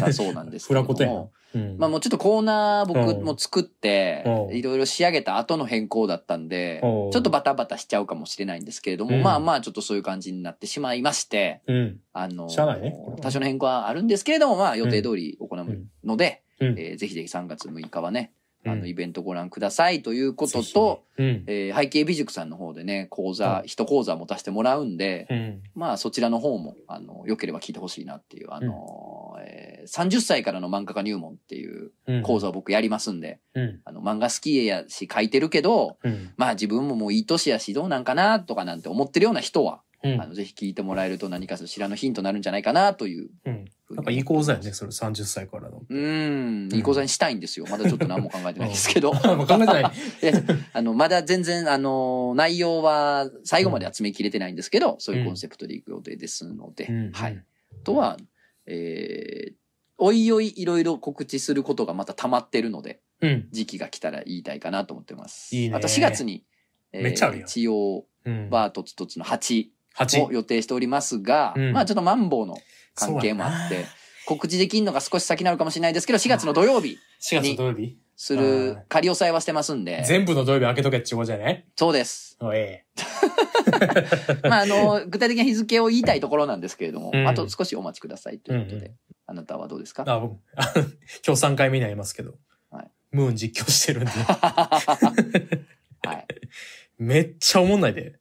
たそうなんですけフれども。うん。まあもうちょっとコーナー僕うん。も作ってう、ん。いろいろ仕上げた後の変更だったんで、ちうん。ょっとバタバタしちゃうかもしれないんですけれども、うん。まあまあちょっとそういう感じになってしまいまして、うん。あの、ね。多少の変更はあるんですけれども、まあ予定通り行うので、うん。えーぜひぜひ3月6日はね、あの、うんイベントご覧くださいということと、うん。えー背景美塾さんの方でね、講座、うん。一講座持たせてもらうんで、うん。まあそちらの方も、あの、良ければ聞いてほしいなっていう、あの、えー30歳からの漫画家入門っていううん。講座を僕やりますんで、うん。あの、漫画好きやし書いてるけど、うん。まあ自分ももういい年やしどうなんかなとかなんて思ってるような人は、うんあの、ぜひ聞いてもらえると何かしらのヒントになるんじゃないかなというなんかいい講座やね、それ30歳からの。うーん、いい講座にしたいんですよ。まだちょっと何も考えてないですけど。あもう考えてない。あの、まだ全然、あの、内容は最後まで集めきれてないんですけど、そういうコンセプトでいく予定ですので、うんはい。あとは、えー、おいおいいろいろ告知することがまた溜まってるので、うん。時期が来たら言いたいかなと思ってます。いいねあと4月に、えー一応、うん。バートツトツの8を8。予定しておりますが、うんまあちょっとマンボウの関係もあって告知できるのが少し先になるかもしれないですけど、4月の土曜日 4月土曜日する仮押さえはしてますんで、全部の土曜日開けとけってことじゃないそうです。おえ まあ、あの、具体的な日付を言いたいところなんですけれども、うんあと少しお待ちくださいということで、うんうんあなたはどうですか？え。あ、僕、あ今日3回目になりますけど。はいムーン実況してるんで。はい。めっちゃおもんないで。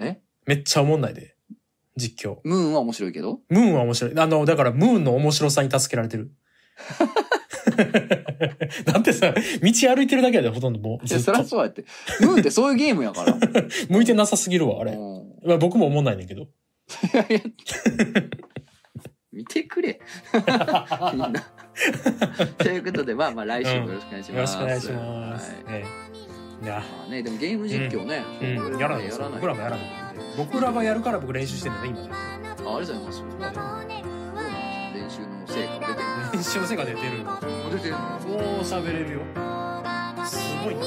え？めっちゃおもんないで。実況。ムーンは面白いけど？ムーンは面白い。あの、だからムーンの面白さに助けられてる。だってさ、道歩いてるだけやで、ほとんどもう。いや、そりゃずっと。そうやって。ムーンってそういうゲームやから。向いてなさすぎるわ、あれ。うんまあ僕も思んないねんけど。いやいや見てくれ。みんな。ということで、まあまあ来週もよろしくお願いしよろます。しくお願いします。はいええいや、まあね、でもゲーム実況ね。うん、やらないですよ。僕らもやらない。僕らがやるから僕練習してるんだね、今ね。あありがとうございます。の成果出てる練習の成果出てる。の出てるの？もう喋れるよ。すごいな。